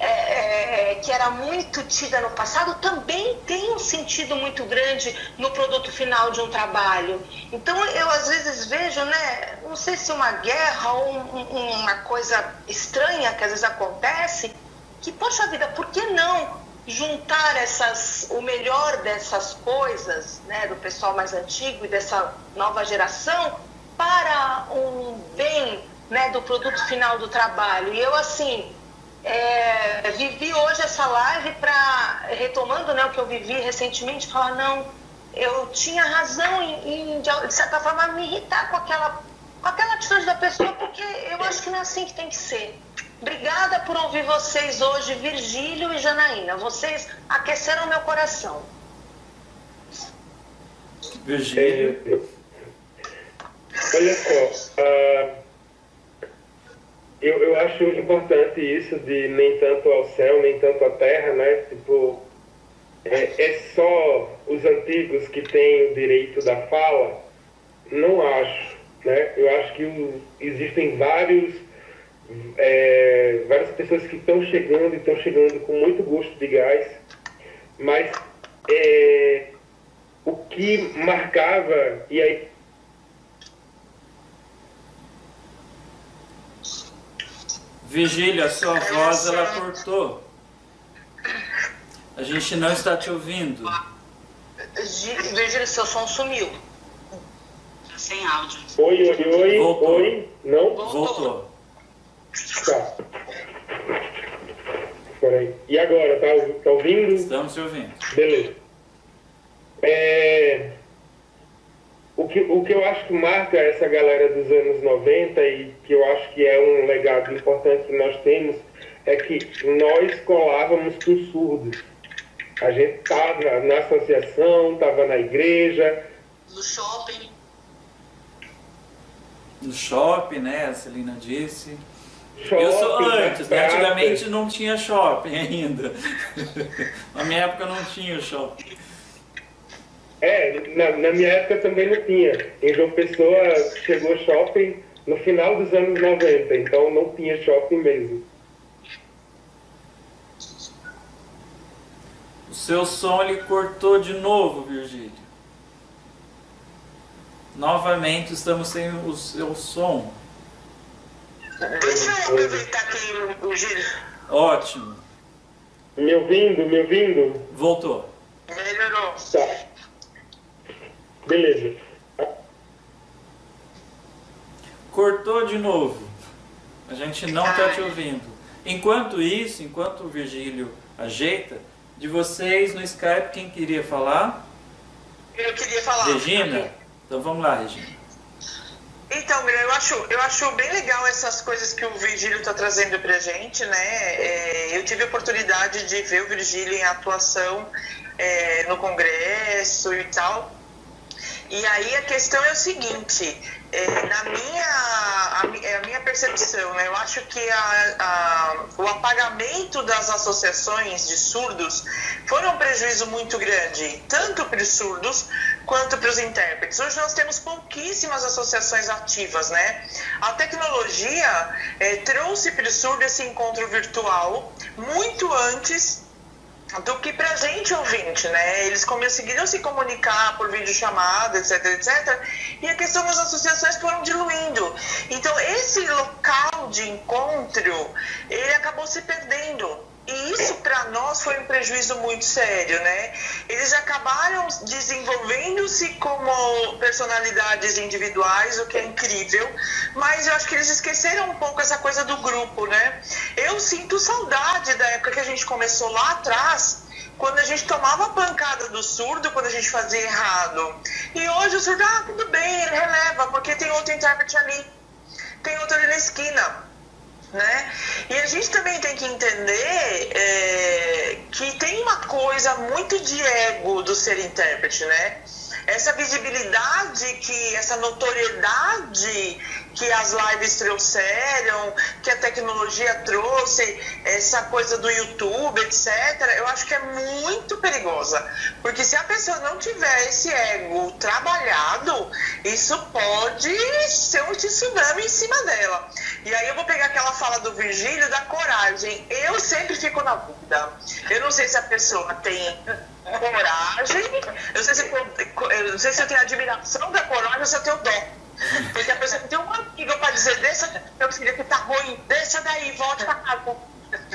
é, é, que era muito tida no passado também tem um sentido muito grande no produto final de um trabalho. Então eu às vezes vejo, né? Não sei se uma guerra ou um, uma coisa estranha que às vezes acontece, que poxa vida, por que não juntar essas, o melhor dessas coisas, né, do pessoal mais antigo e dessa nova geração para um bem, né, do produto final do trabalho. E eu assim é, vivi hoje essa live para retomando, né, o que eu vivi recentemente, falar não, eu tinha razão em, em de certa forma me irritar com aquela com aquela atitude da pessoa, porque eu acho que não é assim que tem que ser. Obrigada por ouvir vocês hoje, Virgílio e Janaína. Vocês aqueceram meu coração. Virgílio. Olha só, uh, eu, eu acho importante isso de nem tanto ao céu, nem tanto à terra, né? Tipo, é, é só os antigos que têm o direito da fala. não acho. Né? Eu acho que existem vários, é, várias pessoas que estão chegando e estão chegando com muito gosto de gás, mas é, o que marcava, e aí Vigília, a sua voz ela cortou. A gente não está te ouvindo. Virgílio, seu som sumiu. Sem áudio. Oi, oi, oi, Voltou. oi. Não? Voltou. Tá. Peraí. E agora, tá, tá ouvindo? Estamos te ouvindo. Beleza. É, o, que, o que eu acho que marca essa galera dos anos 90 e que eu acho que é um legado importante que nós temos é que nós colávamos com surdos. A gente estava na associação, estava na igreja, No shopping. No shopping, né? A Celina disse. Shopping, Eu sou nas antes, né? Antigamente não tinha shopping ainda. Na minha época não tinha shopping. É, na, na minha época também não tinha. Em João Pessoa chegou shopping no final dos anos 90, então não tinha shopping mesmo. O seu som ele cortou de novo, Virgílio. Novamente estamos sem o seu som. Deixa eu aproveitar aqui o, o Gil. Ótimo. Me ouvindo, me ouvindo? Voltou. Melhorou. Tá. Beleza. Cortou de novo. A gente não está te ouvindo. Enquanto isso, enquanto o Virgílio ajeita, de vocês no Skype, quem queria falar? Eu queria falar. Regina? Então vamos lá, Regina. Então, eu acho, eu acho bem legal essas coisas que o Virgílio está trazendo pra gente, né? É, eu tive a oportunidade de ver o Virgílio em atuação é, no Congresso e tal. E aí a questão é o seguinte, é, na minha, a, é a minha percepção, né, eu acho que a- a- o apagamento das associações de surdos foi um prejuízo muito grande, tanto para os surdos quanto para os intérpretes. Hoje nós temos pouquíssimas associações ativas, né? A tecnologia é, trouxe para o surdo esse encontro virtual muito antes do que pra gente ouvinte, né? Eles conseguiram se comunicar por videochamada, etc, etc. E a questão das associações foram diluindo. Então, esse local de encontro, ele acabou se perdendo. E isso para nós foi um prejuízo muito sério, né? Eles acabaram desenvolvendo-se como personalidades individuais, o que é incrível, mas eu acho que eles esqueceram um pouco essa coisa do grupo, né? Eu sinto saudade da época que a gente começou lá atrás, quando a gente tomava a pancada do surdo quando a gente fazia errado. E hoje o surdo, ah, tudo bem, ele releva, porque tem outro intérprete ali, tem outro ali na esquina né? E a gente também tem que entender é, que tem uma coisa muito de ego do ser intérprete, né? Essa visibilidade que, essa notoriedade que as lives trouxeram, que a tecnologia trouxe, essa coisa do YouTube, etc., eu acho que é muito perigosa. Porque se a pessoa não tiver esse ego trabalhado, isso pode ser um tsunami em cima dela. E aí eu vou pegar aquela fala do Virgílio da coragem. Eu sempre fico na dúvida. Eu não sei se a pessoa tem coragem, eu não sei se, eu não sei se eu tenho admiração da coragem ou se eu tenho dó. Porque a pessoa tem uma amiga pra dizer, deixa, eu queria que tá ruim, deixa daí, volte pra casa.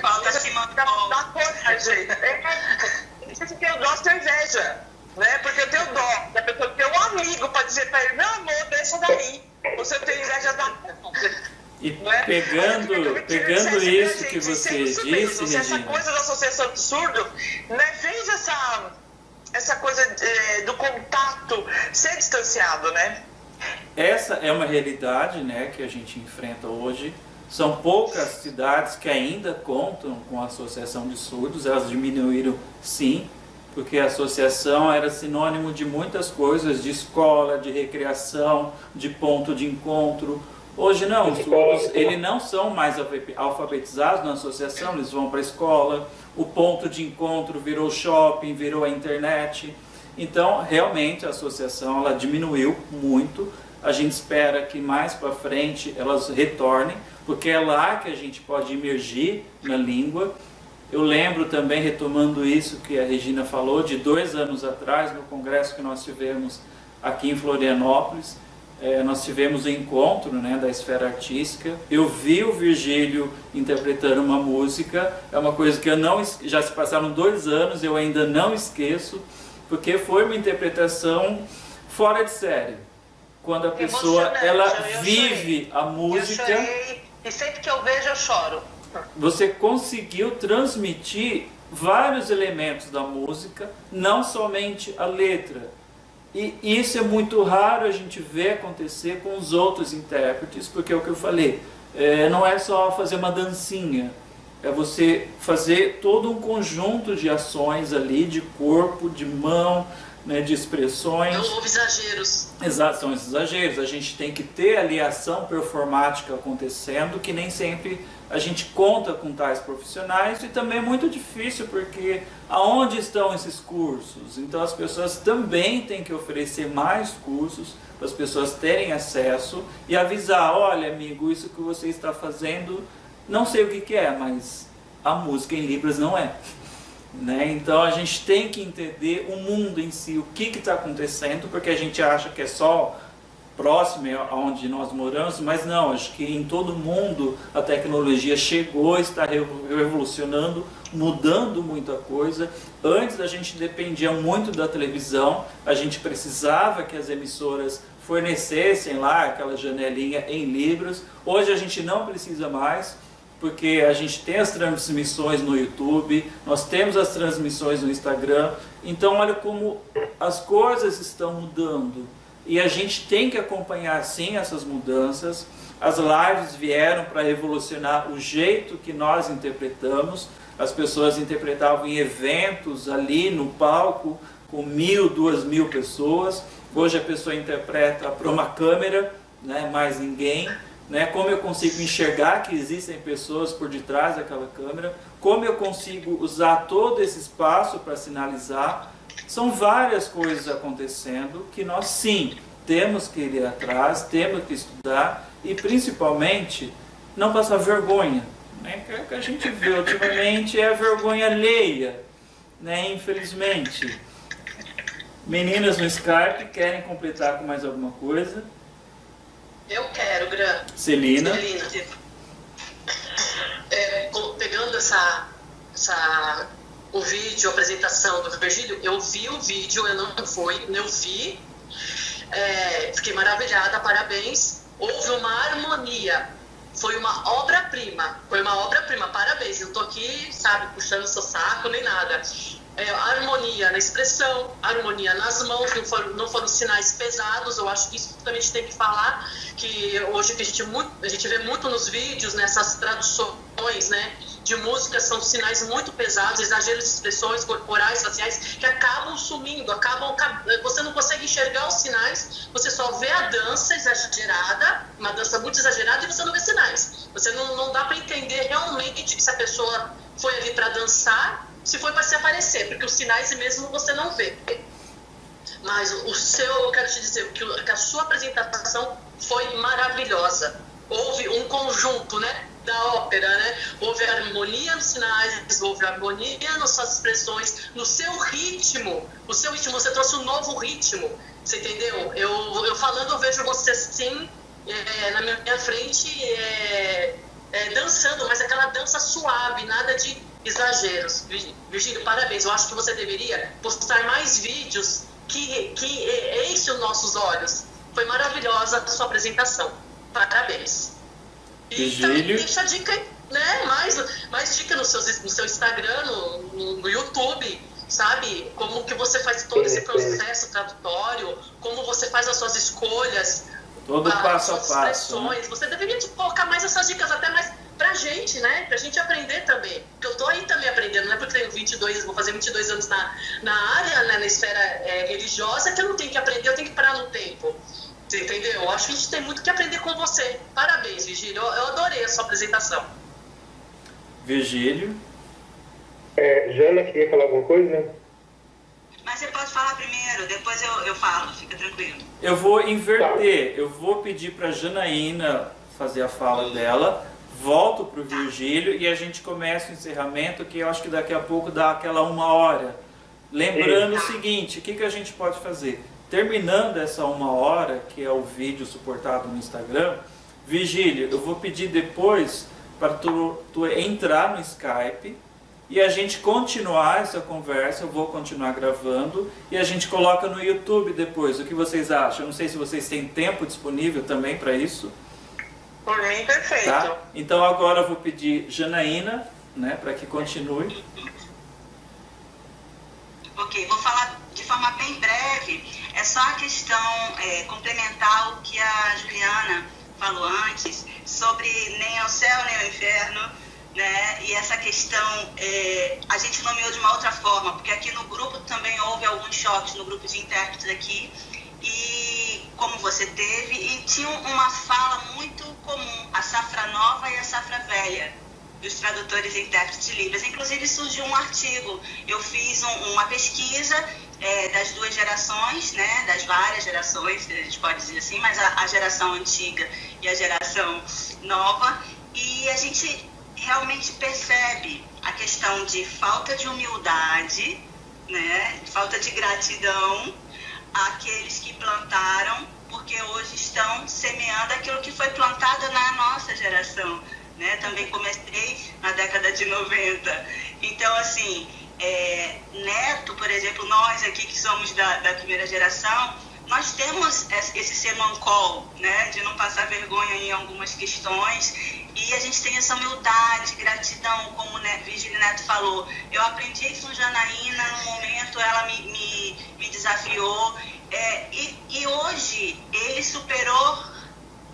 Falta do Dá coragem. É, não sei se eu tenho dó ou se tenho inveja. Né? Porque eu tenho dó da pessoa ter um amigo pra dizer pra ele, meu amor, deixa daí. Ou se eu tenho inveja da. E pegando, fico pegando isso que você disse, se essa Regina, coisa da associação de surdo né, fez essa, essa coisa eh, do contato ser distanciado, né? essa é uma realidade né, que a gente enfrenta hoje. São poucas cidades que ainda contam com a associação de surdos, elas diminuíram sim, porque a associação era sinônimo de muitas coisas, de escola, de recreação, de ponto de encontro. Hoje não, os surdos eles não são mais alfa- alfabetizados na associação, eles vão para a escola, o ponto de encontro virou shopping, virou a internet. Então, realmente, a associação ela diminuiu muito A gente espera que mais para frente elas retornem, porque é lá que a gente pode emergir na língua. Eu lembro também, retomando isso que a Regina falou, de dois anos atrás, no congresso que nós tivemos aqui em Florianópolis, é, nós tivemos o um encontro né, da esfera artística. Eu vi o Virgílio interpretando uma música, é uma coisa que eu não já se passaram dois anos, eu ainda não esqueço, porque foi uma interpretação fora de série. Quando a pessoa ela eu vive chorei. a música. Eu chorei, e sempre que eu vejo eu choro. Você conseguiu transmitir vários elementos da música, não somente a letra e isso é muito raro a gente ver acontecer com os outros intérpretes, porque é o que eu falei, é, não é só fazer uma dancinha, é você fazer todo um conjunto de ações ali, de corpo, de mão, né, de expressões. Não houve exageros. Exato, são esses exageros. A gente tem que ter ali a ação performática acontecendo, que nem sempre a gente conta com tais profissionais e também é muito difícil porque aonde estão esses cursos? Então as pessoas também têm que oferecer mais cursos para as pessoas terem acesso e avisar, olha amigo, isso que você está fazendo, não sei o que, que é, mas a música em Libras não é. Né? Então a gente tem que entender o mundo em si, o que está acontecendo, porque a gente acha que é só próximo aonde nós moramos, mas não, acho que em todo mundo a tecnologia chegou, está revolucionando, mudando muita coisa. Antes a gente dependia muito da televisão, a gente precisava que as emissoras fornecessem lá aquela janelinha em libras. Hoje a gente não precisa mais, porque a gente tem as transmissões no YouTube, nós temos as transmissões no Instagram. Então olha como as coisas estão mudando e a gente tem que acompanhar sim essas mudanças. As lives vieram para revolucionar o jeito que nós interpretamos. As pessoas interpretavam em eventos ali no palco com mil, duas mil pessoas. Hoje a pessoa interpreta para uma câmera, né, mais ninguém. Né, como eu consigo enxergar que existem pessoas por detrás daquela câmera, como eu consigo usar todo esse espaço para sinalizar, são várias coisas acontecendo que nós sim temos que ir atrás, temos que estudar e principalmente não passar vergonha. Né? O que a gente vê ultimamente é a vergonha alheia, né? infelizmente. Meninas no Skype querem completar com mais alguma coisa? Eu quero, Gran. Celina. Celina. É, pegando essa, essa o vídeo, a apresentação do Virgílio, eu vi o vídeo, eu não fui, eu vi, é, fiquei maravilhada, parabéns. Houve uma harmonia, foi uma obra-prima, foi uma obra-prima, parabéns. Eu tô aqui, sabe, puxando o seu saco nem nada. É, harmonia na expressão, harmonia nas mãos, não foram, não foram sinais pesados. Eu acho que isso também a gente tem que falar, que hoje que a gente, muito, a gente vê muito nos vídeos, nessas traduções, né? de música são sinais muito pesados, exageros de expressões corporais, faciais, que acabam sumindo, acabam. Você não consegue enxergar os sinais, você só vê a dança exagerada, uma dança muito exagerada, e você não vê sinais. Você não, não dá para entender realmente se a pessoa foi ali para dançar, se foi para se aparecer, porque os sinais mesmo você não vê. Mas o seu, eu quero te dizer que a sua apresentação foi maravilhosa. Houve um conjunto, né? da ópera, né? Houve harmonia nos sinais, houve harmonia nas suas expressões, no seu ritmo. O seu ritmo, você trouxe um novo ritmo, você entendeu? Eu, eu falando, eu vejo você assim, é, na minha frente, é, é, dançando, mas aquela dança suave, nada de exageros. Virgílio, parabéns. Eu acho que você deveria postar mais vídeos que, que enchem os nossos olhos. Foi maravilhosa a sua apresentação. Parabéns. E também deixa dica, né? Mais, mais dica no seu, no seu Instagram, no, no YouTube, sabe? Como que você faz todo esse processo tradutório, como você faz as suas escolhas. Todo a, passo a passo. Né? Você deveria colocar mais essas dicas até mais pra gente, né? Pra gente aprender também. Porque eu tô aí também aprendendo, não é porque tenho 22, vou fazer 22 anos na, na área, né, na esfera é, religiosa, que eu não tenho que aprender, eu tenho que parar no tempo. Você entendeu? Eu acho que a gente tem muito que aprender com você. Parabéns, Virgílio. Eu, eu adorei a sua apresentação. Virgílio. É, Jana, queria falar alguma coisa? Mas você pode falar primeiro, depois eu, eu falo, fica tranquilo. Eu vou inverter, eu vou pedir para Janaína fazer a fala dela, volto para o Virgílio e a gente começa o encerramento, que eu acho que daqui a pouco dá aquela uma hora. Lembrando o seguinte, o que, que a gente pode fazer? Terminando essa uma hora, que é o vídeo suportado no Instagram, Virgílio, eu vou pedir depois para tu, tu entrar no Skype e a gente continuar essa conversa. Eu vou continuar gravando e a gente coloca no YouTube depois. O que vocês acham? Eu não sei se vocês têm tempo disponível também para isso. Por mim, perfeito. Tá? Então agora eu vou pedir Janaína, né, para que continue. Ok, vou falar de forma bem breve. É só a questão é, complementar o que a Juliana falou antes sobre nem ao céu nem ao inferno, né? E essa questão é, a gente nomeou de uma outra forma, porque aqui no grupo também houve alguns choques no grupo de intérpretes aqui e como você teve e tinha uma fala muito comum, a safra nova e a safra velha dos tradutores e intérpretes de Libras. Inclusive surgiu um artigo, eu fiz um, uma pesquisa é, das duas gerações, né, das várias gerações, a gente pode dizer assim, mas a, a geração antiga e a geração nova, e a gente realmente percebe a questão de falta de humildade, né, falta de gratidão àqueles que plantaram, porque hoje estão semeando aquilo que foi plantado na nossa geração. Né? Também comecei na década de 90. Então, assim, é, Neto, por exemplo, nós aqui que somos da, da primeira geração, nós temos esse semancol, né, de não passar vergonha em algumas questões e a gente tem essa humildade, gratidão, como né, Neto falou. Eu aprendi isso com Janaína, no momento ela me, me, me desafiou é, e, e hoje ele superou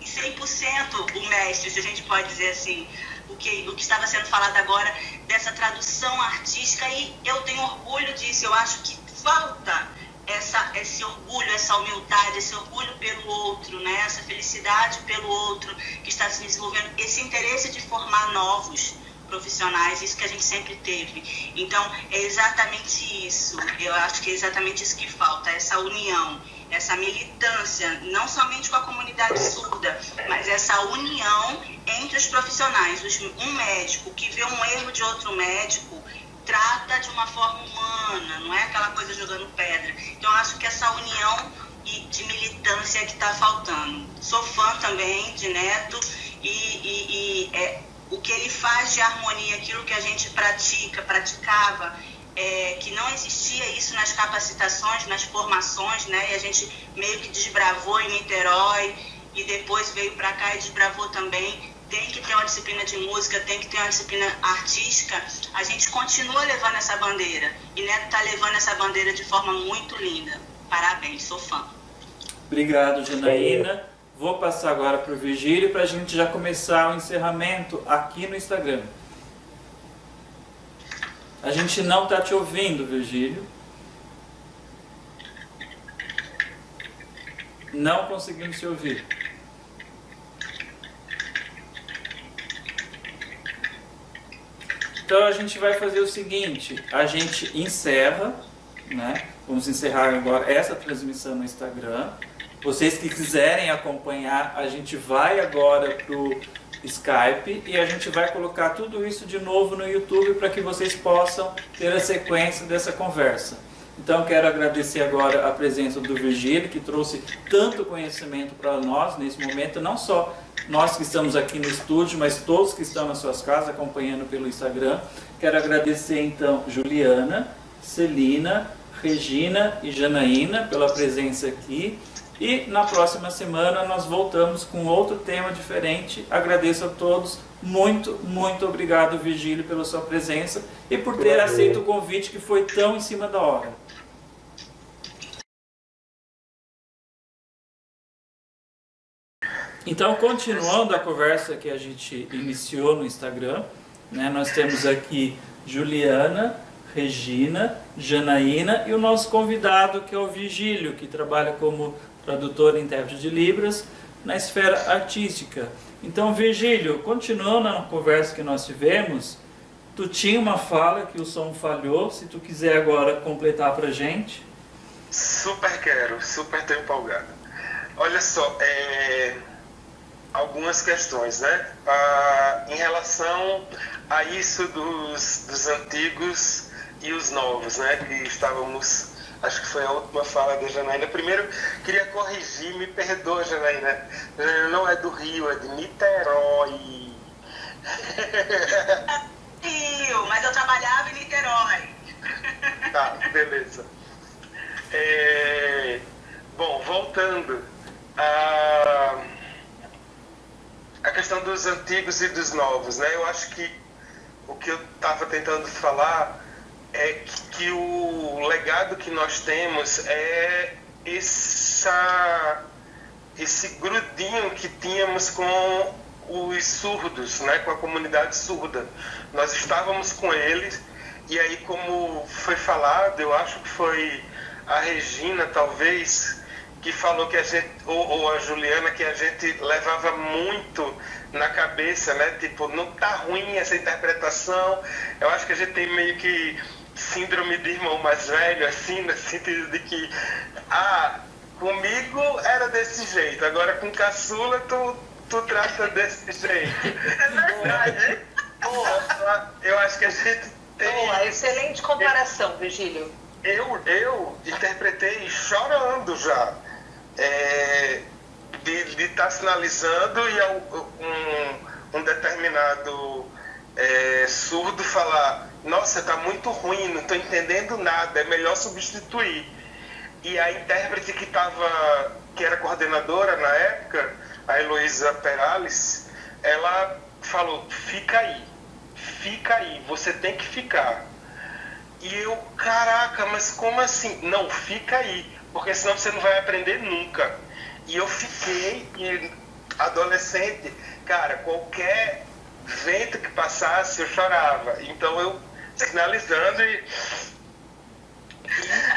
em 100% o mestre, se a gente pode dizer assim o que, o que estava sendo falado agora, dessa tradução artística, e eu tenho orgulho disso, eu acho que falta essa, esse orgulho, essa humildade, esse orgulho pelo outro, né? essa felicidade pelo outro que está se desenvolvendo, esse interesse de formar novos profissionais, isso que a gente sempre teve. Então, é exatamente isso, eu acho que é exatamente isso que falta, essa união essa militância, não somente com a comunidade surda, mas essa união entre os profissionais. Um médico que vê um erro de outro médico trata de uma forma humana, não é aquela coisa jogando pedra. Então, acho que essa união de militância é que está faltando. Sou fã também de Neto e, e, e é, o que ele faz de harmonia, aquilo que a gente pratica, praticava é, que não existia isso nas capacitações, nas formações, né? E a gente meio que desbravou em Niterói e depois veio para cá e desbravou também. Tem que ter uma disciplina de música, tem que ter uma disciplina artística. A gente continua levando essa bandeira e Neto está levando essa bandeira de forma muito linda. Parabéns, sou fã. Obrigado, Janaína. Vou passar agora para o Virgílio para a gente já começar o encerramento aqui no Instagram. A gente não está te ouvindo, Virgílio. Não conseguimos te ouvir. Então a gente vai fazer o seguinte, a gente encerra, né? Vamos encerrar agora essa transmissão no Instagram. Vocês que quiserem acompanhar, a gente vai agora pro Skype e a gente vai colocar tudo isso de novo no YouTube para que vocês possam ter a sequência dessa conversa. Então quero agradecer agora a presença do Virgílio, que trouxe tanto conhecimento para nós nesse momento, não só nós que estamos aqui no estúdio, mas todos que estão nas suas casas acompanhando pelo Instagram. Quero agradecer então Juliana, Celina, Regina e Janaína pela presença aqui. E na próxima semana nós voltamos com outro tema diferente. Agradeço a todos. Muito, muito obrigado, Virgílio, pela sua presença e por ter aceito o convite que foi tão em cima da hora. Então, continuando a conversa que a gente iniciou no Instagram, né, nós temos aqui Juliana, Regina, Janaína e o nosso convidado, que é o Vigílio, que trabalha como tradutor e intérprete de Libras, na esfera artística. Então, Virgílio, continuando na conversa que nós tivemos, tu tinha uma fala que o som falhou, se tu quiser agora completar para gente. Super quero, super estou empolgado. Olha só, é, algumas questões, né? Ah, em relação a isso dos, dos antigos e os novos, né? Que estávamos acho que foi a última fala da Janaína. Primeiro, queria corrigir, me perdoa, Janaína. Janaína não é do Rio, é de Niterói. Rio, mas eu trabalhava em Niterói. Tá, beleza. É... Bom, voltando. A... a questão dos antigos e dos novos, né? Eu acho que o que eu estava tentando falar é que, que, o legado que nós temos é essa, esse grudinho que tínhamos com os surdos, né, com a comunidade surda. Nós estávamos com eles e aí, como foi falado, eu acho que foi a Regina, talvez, que falou que a gente, ou, ou, a Juliana, que a gente levava muito na cabeça, né? Tipo, não tá ruim essa interpretação. Eu acho que a gente tem meio que síndrome de irmão mais velho, assim, no sentido de que, ah, comigo era desse jeito, agora com caçula tu, tu trata desse jeito. É verdade. Pô, eu acho que a gente tem. Boa, excelente comparação, Virgílio. Eu, eu interpretei chorando já. É, de estar tá sinalizando e um, um determinado é, surdo falar nossa, está muito ruim, não estou entendendo nada, é melhor substituir. E a intérprete que estava, que era coordenadora na época, a Heloísa Perales, ela falou, fica aí, fica aí, você tem que ficar. E eu, caraca, mas como assim? Não, fica aí, porque senão você não vai aprender nunca. E eu fiquei, adolescente, cara, qualquer vento que passasse eu chorava. Então eu sinalizando e,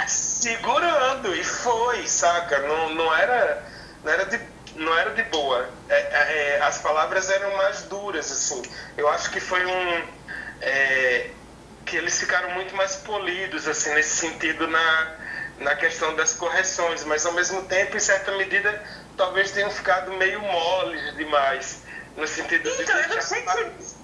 e segurando e foi, saca? Não, não era não era de não era de boa. É, é, as palavras eram mais duras assim. Eu acho que foi um é, que eles ficaram muito mais polidos assim nesse sentido na na questão das correções, mas ao mesmo tempo, em certa medida, talvez tenham ficado meio moles demais no sentido então, de. Então, eu não sei se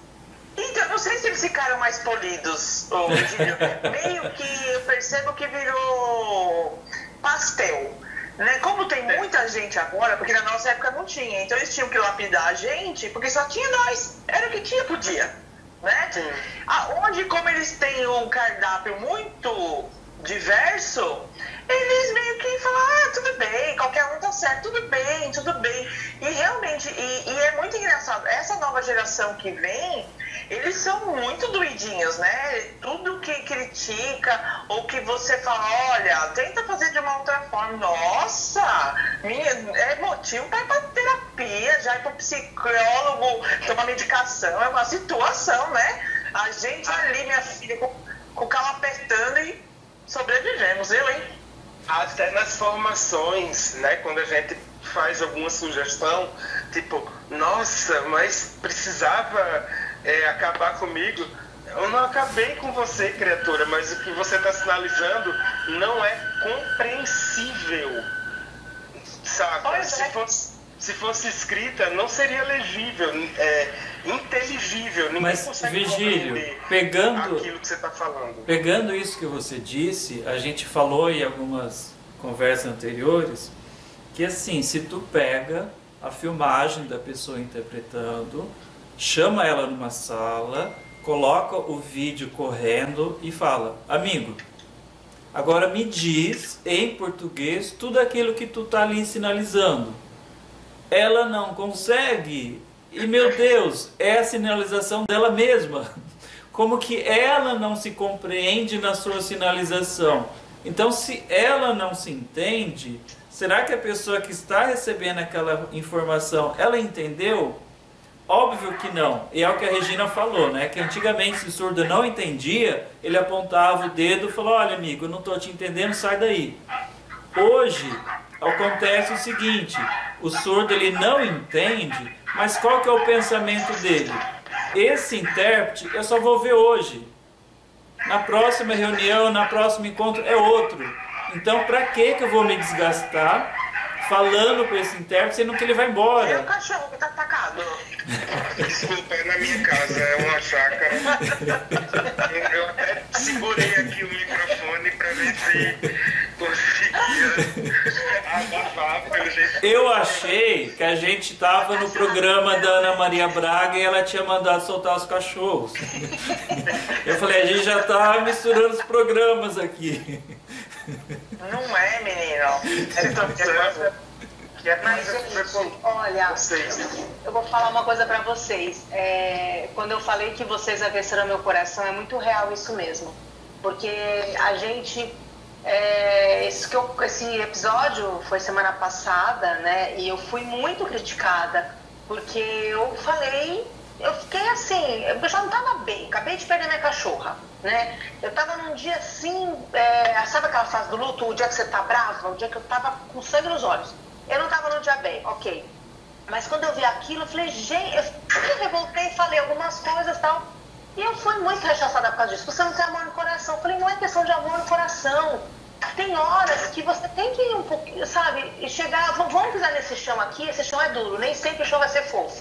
então, não sei se eles ficaram mais polidos, Meio que eu percebo que virou pastel. Né? Como tem é. muita gente agora, porque na nossa época não tinha, então eles tinham que lapidar a gente, porque só tinha nós. Era o que tinha por dia. Né? Aonde, como eles têm um cardápio muito diverso, eles meio que falam, ah, tudo bem, qualquer um tá certo, tudo bem, tudo bem. E realmente, e, e, é muito engraçado, essa nova geração que vem, eles são muito doidinhos, né? Tudo que critica, ou que você fala, olha, tenta fazer de uma outra forma, nossa, minha, é motivo para ir pra terapia, já ir pro psicólogo, tomar medicação, é uma situação, né? A gente ali, minha filha, com, com o carro apertando e sobrevivemos, eu, hein? até nas formações, né, quando a gente faz alguma sugestão, tipo, nossa, mas precisava é, acabar comigo. Eu não acabei com você, criatura, mas o que você está sinalizando não é compreensível. Sabe? Se, é. fosse, se fosse escrita, não seria legível, é, inteligível. Ninguém mas, consegue Virgílio, pegando, aquilo que você está falando. Pegando isso que você disse, a gente falou em algumas conversas anteriores que assim, se tu pega a filmagem da pessoa interpretando, chama ela numa sala, coloca o vídeo correndo e fala: Amigo, agora me diz em português tudo aquilo que tu tá ali sinalizando. Ela não consegue, e meu Deus, é a sinalização dela mesma. Como que ela não se compreende na sua sinalização? Então, se ela não se entende, será que a pessoa que está recebendo aquela informação, ela entendeu? Óbvio que não. E é o que a Regina falou, né? Que antigamente se o surdo não entendia, ele apontava o dedo e falou: "Olha, amigo, eu não estou te entendendo, sai daí". Hoje acontece o seguinte: o surdo ele não entende, mas qual que é o pensamento dele? Esse intérprete eu só vou ver hoje. Na próxima reunião, na próximo encontro é outro. Então, para que que eu vou me desgastar falando com esse intérprete, sendo que ele vai E o embora? cachorro que tá atacado? Desculpa, é na minha casa, é uma chácara. Eu até segurei aqui o microfone para ver se conseguia abafar pelo jeito. Eu achei que a gente tava no programa da Ana Maria Braga e ela tinha mandado soltar os cachorros. Eu falei, a gente já tá misturando os programas aqui. Não é, menino. É olha, eu vou falar uma coisa pra vocês. É, quando eu falei que vocês aqueceram meu coração, é muito real isso mesmo. Porque a gente. é, esse, que eu- esse episódio foi semana passada, né? E eu fui muito criticada. Porque eu falei. Eu fiquei assim, eu já não tava bem, acabei de perder minha cachorra, né? Eu tava num dia assim, é, sabe aquela fase do luto, o dia que você tá brava, o dia que eu tava com sangue nos olhos. Eu não tava no dia bem, ok. Mas quando eu vi aquilo, eu falei, gente, eu me revoltei, falei algumas coisas e tal. E eu fui muito rechaçada por causa disso. Você não tem amor no coração. Eu falei, não é questão de amor no coração. Tem horas que você tem que ir um pouquinho, sabe, e chegar, vamos pisar nesse chão aqui, esse chão é duro, nem sempre o chão vai ser fofo.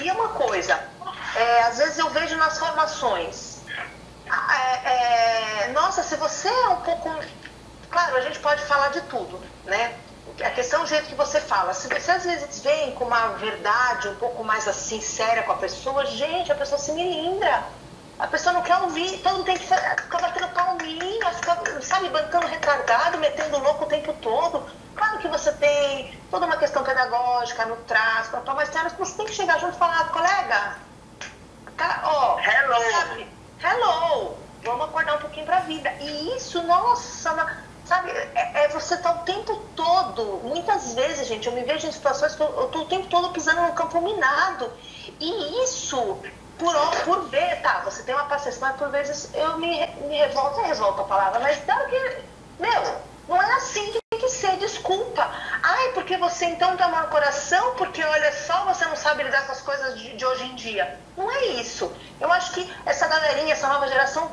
E uma coisa, é, às vezes eu vejo nas formações, é, é, nossa, se você é um pouco. Claro, a gente pode falar de tudo, né? A questão é o jeito que você fala. Se você às vezes vem com uma verdade um pouco mais assim, séria com a pessoa, gente, a pessoa se melindra. A pessoa não quer ouvir, mundo tem que fa- palminha, ficar, sabe, bancando retardado, metendo louco o tempo todo. Claro que você tem toda uma questão pedagógica no traço, papá, mas tem horas que você tem que chegar junto e falar, colega, Cara, ó, Hello. sabe? Hello! Vamos acordar um pouquinho pra vida. E isso, nossa, sabe, é, é você tá o tempo todo. Muitas vezes, gente, eu me vejo em situações que eu, eu tô o tempo todo pisando no campo minado. E isso, por, por ver, tá, você tem uma paciência, mas por vezes eu me, me revolto, é revolta a palavra, mas claro que, meu, não é assim que tem que ser, desculpa. Ai, porque você então amor no coração, porque olha só, você não sabe lidar com as coisas de, de hoje em dia. Não é isso. Eu acho que essa galerinha, essa nova geração,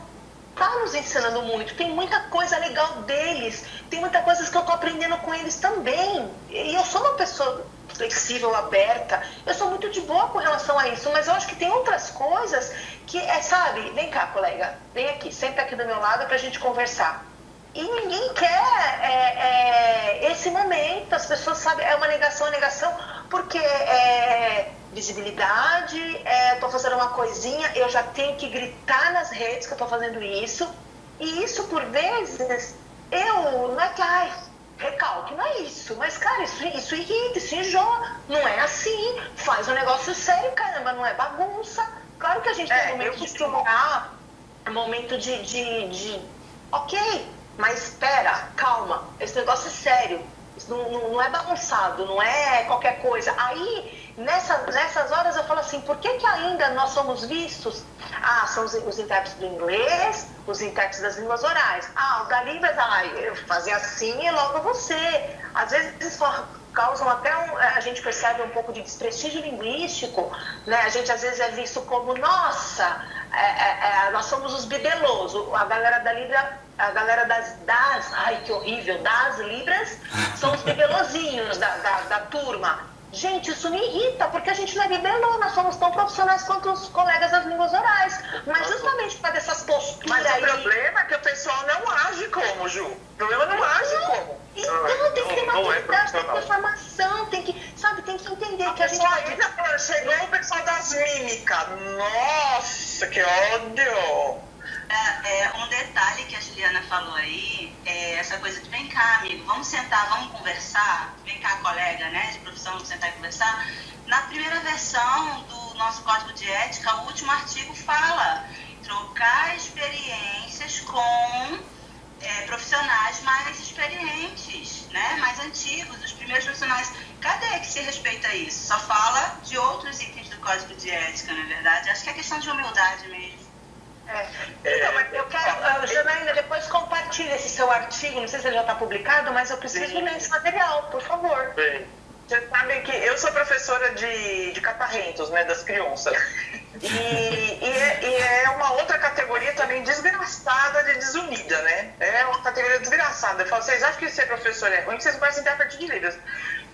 tá nos ensinando muito. Tem muita coisa legal deles. Tem muita coisa que eu tô aprendendo com eles também. E eu sou uma pessoa flexível, aberta. Eu sou muito de boa com relação a isso, mas eu acho que tem outras coisas que é, sabe? Vem cá, colega, vem aqui, senta aqui do meu lado pra gente conversar. E ninguém quer é, é, esse momento, as pessoas sabem, é uma negação, é negação, porque é visibilidade, é, tô fazendo uma coisinha, eu já tenho que gritar nas redes que eu tô fazendo isso, e isso por vezes, eu, não é recalque, não é isso, mas cara, isso, isso irrita, isso enjoa, não é assim, faz um negócio sério, caramba, não é bagunça. Claro que a gente É, tem um momento de um momento de, de, de ok, mas espera, calma, esse negócio é sério, não, não, é bagunçado, não é qualquer coisa. Aí, nessa, nessas horas eu falo assim, por que, que ainda nós somos vistos? Ah, são os, os intérpretes do inglês, os intérpretes das línguas orais. Ah, o da Libras, ah, eu fazer assim e logo você. Às vezes só causam até um, a gente percebe um pouco de desprestígio linguístico, né? A gente às vezes é visto como, nossa, é, é, é, nós somos os bibelosos, a galera da Libra, a galera das, das, ai que horrível, das Libras, são os bibelozinhos da, da, da turma. Gente, isso me irrita, porque a gente não é bibelô, nós somos tão profissionais quanto os colegas das línguas orais. Mas justamente por causa dessas posturas Mas o aí... problema é que o pessoal não age como, Ju. O problema não age como. Então tem que ter Não, não é maturidade, tem que ter profissional. formação, tem que, sabe, tem que entender que a gente vai ainda fala, chegou o pessoal das mímicas. Nossa, que ódio. É, é, um detalhe que a Juliana falou aí, é essa coisa de vem cá, amigo, vamos sentar, vamos conversar, vem cá, colega, né, de profissão, vamos sentar e conversar. Na primeira versão do nosso código de ética, o último artigo fala trocar experiências com é, profissionais mais experientes, né, mais antigos, os primeiros profissionais. Cadê que se respeita isso? Só fala de outros itens do código de ética, na verdade. Acho que é questão de humildade mesmo. É. Então, mas eu quero, uh, Janaína, depois compartilhe esse seu artigo, não sei se ele já está publicado, mas eu preciso Sim. ler esse material, por favor. Bem, Vocês sabem que eu sou professora de, de catarrentos, né, das crianças. E, e, é, e, é, uma outra categoria também desgraçada de desunida, né? É uma categoria desgraçada. Eu falo, vocês acham que ser professor é ruim? Vocês conhecem intérprete de Libras.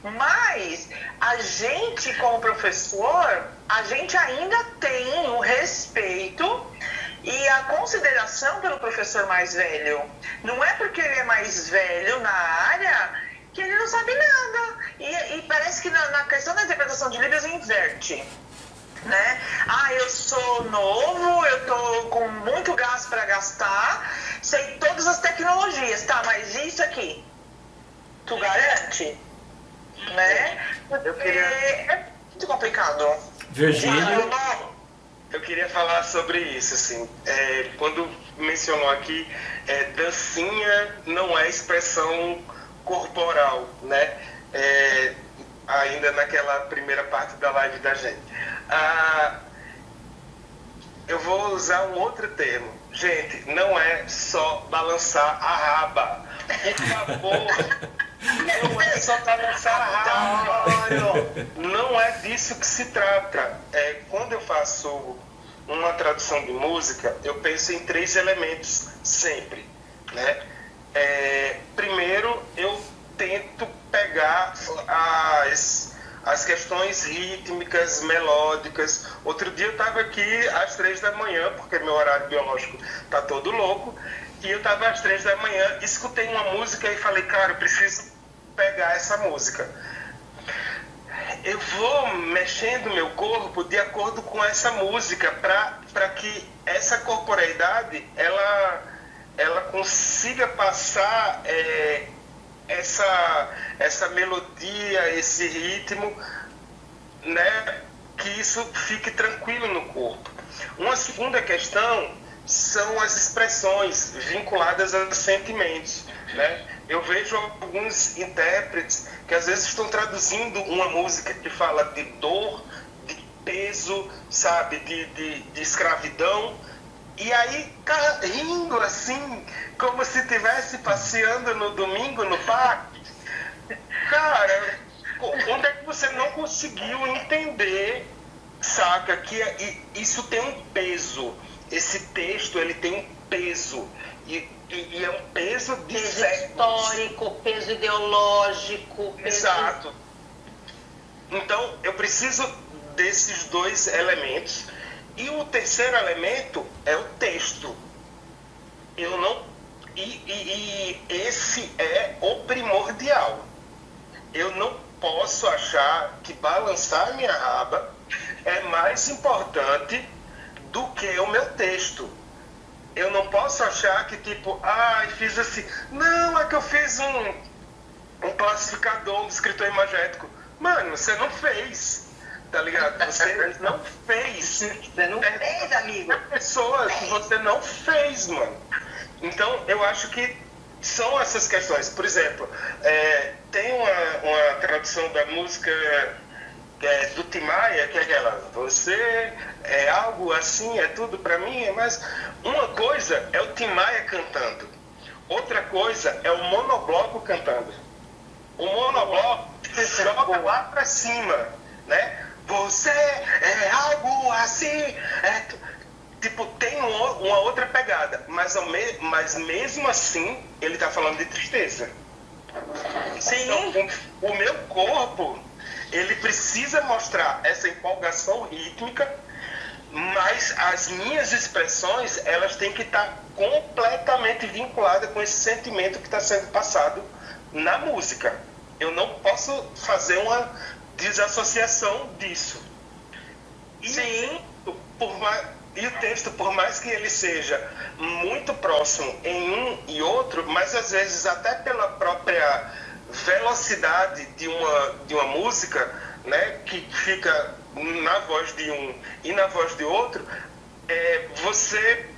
Mas a gente, como professor, a gente ainda tem o respeito e a consideração pelo professor mais velho. Não é porque ele é mais velho na área que ele não sabe nada. E, e parece que na, na, questão da interpretação de Libras inverte. Né? Ah, eu sou novo, eu tô com muito gás para gastar, sei todas as tecnologias, tá? Mas isso aqui, tu garante? Né? Porque eu queria... é muito complicado. Virgínia. Eu queria falar sobre isso, assim. É, quando mencionou aqui, é, dancinha não é expressão corporal, né? É, ainda naquela primeira parte da live da gente. Ah, eu vou usar um outro termo. Gente, não é só balançar a raba. Por favor. Não é só balançar a raba. Não é disso que se trata. É, quando eu faço uma tradução de música, eu penso em três elementos sempre. Né? É, primeiro, eu tento pegar as, as questões rítmicas, melódicas. Outro dia eu estava aqui às três da manhã, porque meu horário biológico está todo louco, e eu estava às três da manhã, escutei uma música e falei, cara, eu preciso pegar essa música. Eu vou mexendo meu corpo de acordo com essa música para que essa corporeidade ela, ela consiga passar é, essa, essa melodia, esse ritmo, né, que isso fique tranquilo no corpo. Uma segunda questão são as expressões vinculadas aos sentimentos. Né? Eu vejo alguns intérpretes que às vezes estão traduzindo uma música que fala de dor, de peso, sabe, de, de, de escravidão, e aí rindo assim, como se estivesse passeando no domingo no parque. Cara, onde é que você não conseguiu entender, saca, que é, isso tem um peso. Esse texto, ele tem um peso. E, e, e é um peso de peso histórico, peso ideológico. Peso... Exato. Então, eu preciso desses dois elementos e o terceiro elemento é o texto. Eu não. E, e, e esse é o primordial. Eu não posso achar que balançar minha raba é mais importante do que o meu texto. Eu não posso achar que, tipo, ah, fiz assim. Não, é que eu fiz um, um classificador, um escritor imagético. Mano, você não fez tá ligado? Você não fez. Você não fez, amigo. É pessoa que você não fez, mano. Então, eu acho que são essas questões. Por exemplo, é, tem uma, uma tradução da música é, do Timaya, que é aquela, você é algo assim, é tudo para mim, mas uma coisa é o Timaya cantando, outra coisa é o monobloco cantando. O monobloco joga lá para cima, né? Você é algo assim. É, tipo, tem uma outra pegada, mas, me, mas mesmo assim ele está falando de tristeza. Sim. Então, o, o meu corpo ele precisa mostrar essa empolgação rítmica, mas as minhas expressões elas têm que estar tá completamente vinculadas com esse sentimento que está sendo passado na música. Eu não posso fazer uma desassociação disso. E Sim. Por mais, e o texto, por mais que ele seja muito próximo em um e outro, mas às vezes até pela própria velocidade de uma, de uma música, né, que fica na voz de um e na voz de outro, é, você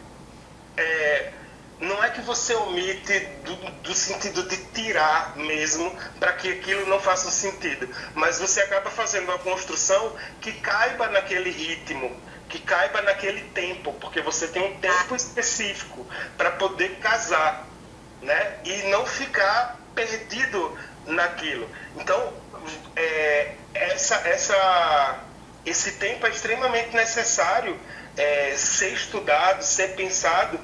é, não é que você omite do, do sentido de tirar mesmo para que aquilo não faça sentido, mas você acaba fazendo uma construção que caiba naquele ritmo, que caiba naquele tempo, porque você tem um tempo específico para poder casar, né? E não ficar perdido naquilo. Então, é, essa essa esse tempo é extremamente necessário é, ser estudado, ser pensado,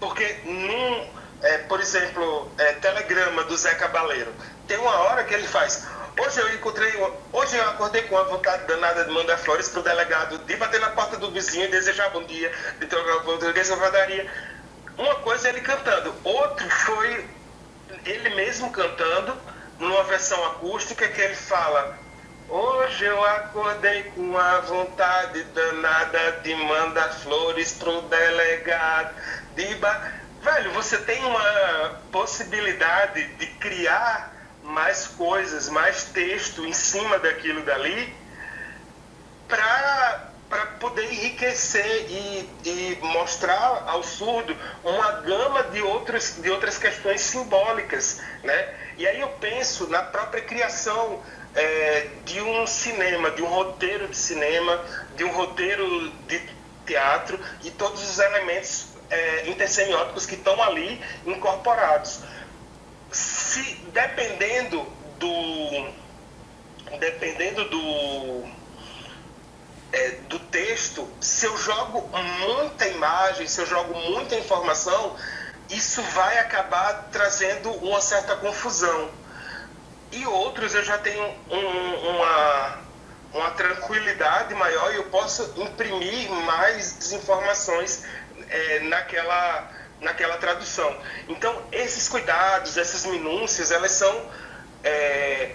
porque num, é, por exemplo, é, telegrama do Zé Cabaleiro, tem uma hora que ele faz. Hoje eu encontrei, hoje eu acordei com a vontade danada de mandar flores pro delegado, de bater na porta do vizinho e desejar bom dia, de trocar português na padaria. Uma coisa é ele cantando, outro foi ele mesmo cantando, numa versão acústica que ele fala Hoje eu acordei com a vontade danada de mandar flores pro delegado. De ba... Velho, você tem uma possibilidade de criar mais coisas, mais texto em cima daquilo dali para para poder enriquecer e, e, mostrar ao surdo uma gama de outras, de outras questões simbólicas. Né? E aí eu penso na própria criação é, de um cinema, de um roteiro de cinema, de um roteiro de teatro e todos os elementos é, intersemióticos que estão ali incorporados. Se dependendo do dependendo do é, do texto, se eu jogo muita imagem, se eu jogo muita informação, isso vai acabar trazendo uma certa confusão. E outros eu já tenho um, uma, uma tranquilidade maior e eu posso imprimir mais informações é, naquela, naquela tradução. Então, esses cuidados, essas minúcias, elas são é,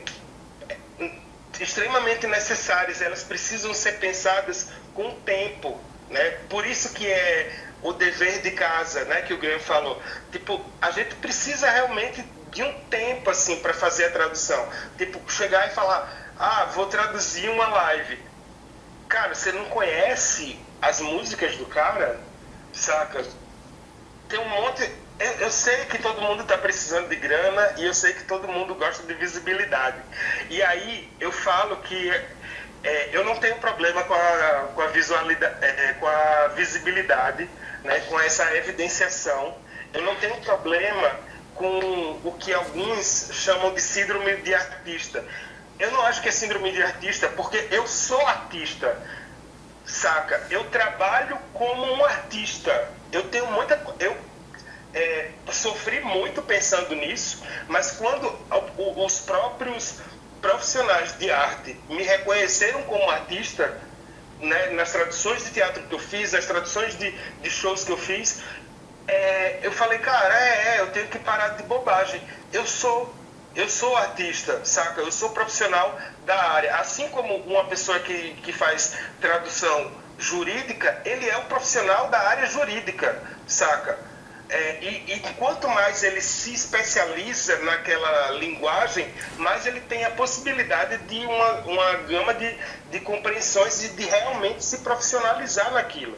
extremamente necessárias, elas precisam ser pensadas com o tempo. Né? Por isso que é o dever de casa, né, que o Graham falou. Tipo, a gente precisa realmente de um tempo assim para fazer a tradução. Tipo, chegar e falar: "Ah, vou traduzir uma live". Cara, você não conhece as músicas do cara? Saca? Tem um monte eu, sei que todo mundo está precisando de grana e eu sei que todo mundo gosta de visibilidade. E aí eu falo que é, eu não tenho problema com a, com a, visualidade, é, é, com a visibilidade, né, com essa evidenciação. Eu não tenho problema com o que alguns chamam de síndrome de artista. Eu não acho que é síndrome de artista porque eu sou artista, saca? Eu trabalho como um artista. Eu tenho muita. Eu é, sofri muito pensando nisso, mas quando os próprios profissionais de arte me reconheceram como artista, né, nas traduções de teatro que eu fiz, nas traduções de, de shows que eu fiz, é, eu falei, cara, é, é, eu tenho que parar de bobagem. Eu sou, eu sou artista, saca? Eu sou profissional da área. Assim como uma pessoa que, que faz tradução jurídica, ele é um profissional da área jurídica, saca? É, e, e, quanto mais ele se especializa naquela linguagem, mais ele tem a possibilidade de uma, uma gama de, de compreensões e de realmente se profissionalizar naquilo.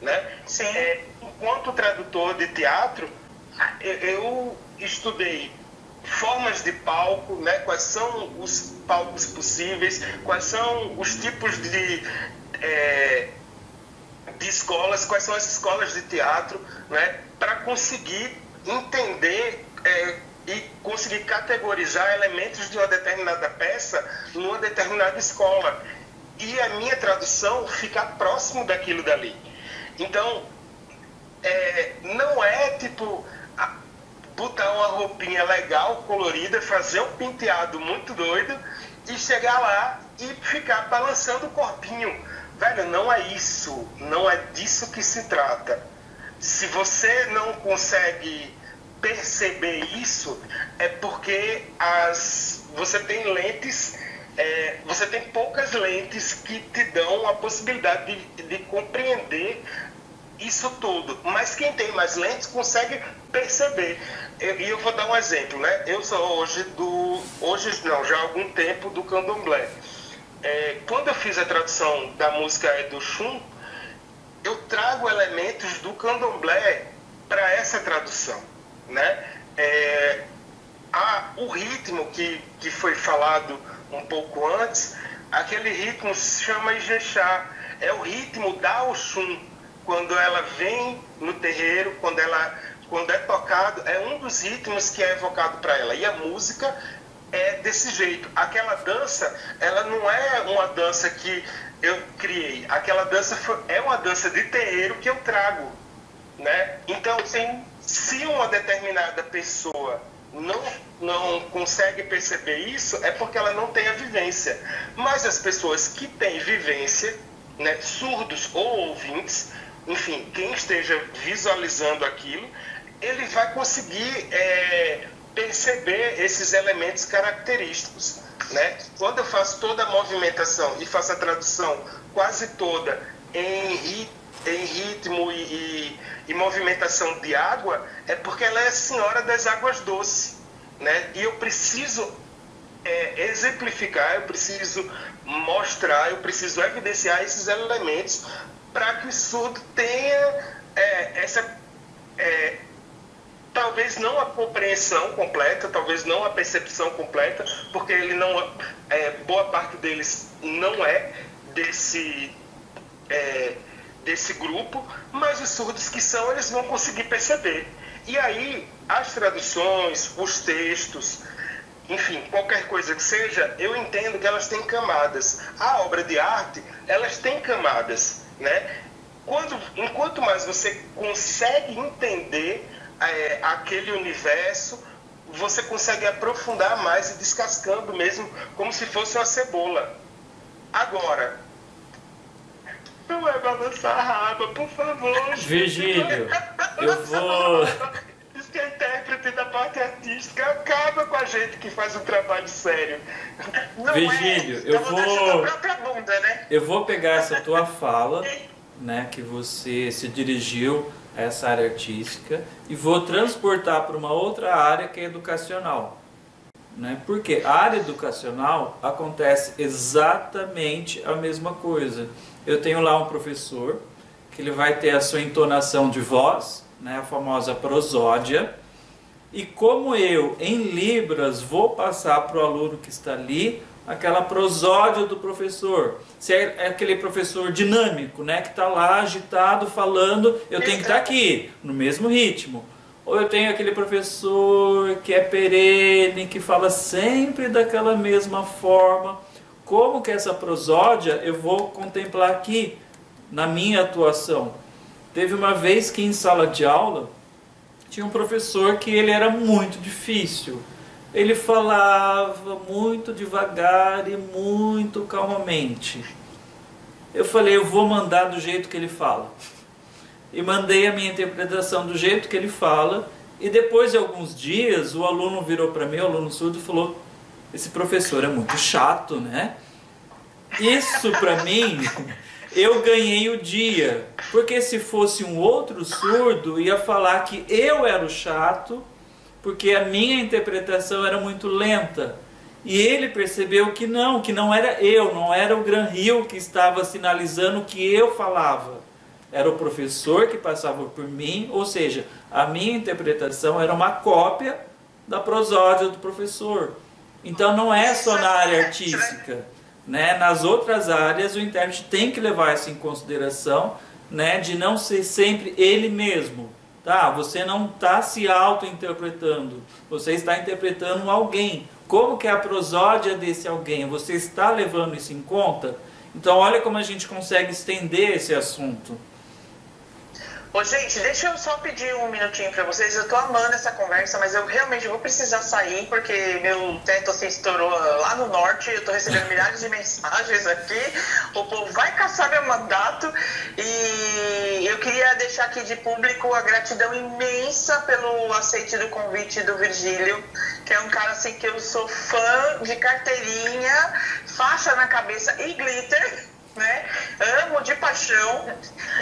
Né? Sim. É, enquanto tradutor de teatro, eu estudei formas de palco, né? quais são os palcos possíveis, quais são os tipos de, é, de escolas, quais são as escolas de teatro, né? para conseguir entender é, e conseguir categorizar elementos de uma determinada peça numa determinada escola. E a minha tradução ficar próximo daquilo dali. Então, é, não é tipo botar uma roupinha legal, colorida, fazer um penteado muito doido e chegar lá e ficar balançando o corpinho. Velho, não é isso. Não é disso que se trata. Se você não consegue perceber isso, é porque as, você tem lentes é, você tem poucas lentes que te dão a possibilidade de, de compreender isso tudo. Mas quem tem mais lentes consegue perceber. E eu, eu, vou dar um exemplo, né? Eu sou hoje do. Hoje não, já há algum tempo do candomblé. É, quando eu fiz a tradução da música do Chum, eu trago elementos do candomblé para essa tradução, né? É, a, o ritmo que, que foi falado um pouco antes, aquele ritmo se chama Ijexá, é o ritmo da Oxum, quando ela vem no terreiro, quando ela quando é tocado, é um dos ritmos que é evocado para ela. E a música é desse jeito. Aquela dança, ela não é uma dança que eu criei. Aquela dança foi, é uma dança de terreiro que eu trago, né? Então, Sim. se uma determinada pessoa não, não consegue perceber isso, é porque ela não tem a vivência. Mas as pessoas que têm vivência, né, surdos ou ouvintes, enfim, quem esteja visualizando aquilo, ele vai conseguir é, perceber esses elementos característicos. Né? Quando eu faço toda a movimentação e faço a tradução quase toda em, em ritmo e, e, e, movimentação de água, é porque ela é a senhora das águas doces. Né? E eu preciso é, exemplificar, eu preciso mostrar, eu preciso evidenciar esses elementos para que o surdo tenha é, essa é, talvez não a compreensão completa, talvez não a percepção completa, porque ele não é, boa parte deles não é desse é, desse grupo, mas os surdos que são eles vão conseguir perceber. E aí as traduções, os textos, enfim, qualquer coisa que seja, eu entendo que elas têm camadas. A obra de arte, elas têm camadas, né? Quando, enquanto mais você consegue entender é, aquele universo, você consegue aprofundar mais e descascando mesmo, como se fosse uma cebola. Agora, não é balançar a raba, por favor. Virgílio, eu vou. Que a intérprete da parte artística acaba com a gente que faz um trabalho sério. Não é. Virgílio, é. eu vou. Bunda, né? Eu vou pegar essa tua fala, né, que você se dirigiu essa área artística e vou transportar para uma outra área que é educacional. Né? Porque a área educacional acontece exatamente a mesma coisa. Eu tenho lá um professor que ele vai ter a sua entonação de voz, né, a famosa prosódia, e como eu, em Libras, vou passar para o aluno que está ali aquela prosódia do professor. Se é, é aquele professor dinâmico, né, que está lá agitado, falando, eu tenho que estar tá aqui, no mesmo ritmo. Ou eu tenho aquele professor que é perene, que fala sempre daquela mesma forma. Como que essa prosódia eu vou contemplar aqui na minha atuação? Teve uma vez que em sala de aula tinha um professor que ele era muito difícil ele falava muito devagar e muito calmamente. Eu falei, eu vou mandar do jeito que ele fala. E mandei a minha interpretação do jeito que ele fala. E depois de alguns dias, o aluno virou para mim, o aluno surdo, e falou: Esse professor é muito chato, né? Isso para mim, eu ganhei o dia. Porque se fosse um outro surdo, ia falar que eu era o chato porque a minha interpretação era muito lenta. E ele percebeu que não, que não era eu, não era o Gran Rio que estava sinalizando o que eu falava. Era o professor que passava por mim, ou seja, a minha interpretação era uma cópia da prosódia do professor. Então não é só na área artística. Né? Nas outras áreas o intérprete tem que levar isso em consideração, né? de não ser sempre ele mesmo. Tá? Você não está se auto-interpretando, você está interpretando alguém. Como que é a prosódia desse alguém? Você está levando isso em conta? Então olha como a gente consegue estender esse assunto. Ô, gente, deixa eu só pedir um minutinho para vocês. Eu tô amando essa conversa, mas eu realmente vou precisar sair porque meu teto assim estourou lá no norte. Eu tô recebendo milhares de mensagens aqui. O povo vai caçar meu mandato e eu queria deixar aqui de público a gratidão imensa pelo aceite do convite do Virgílio, que é um cara assim que eu sou fã de carteirinha, faixa na cabeça e glitter né? Amo de paixão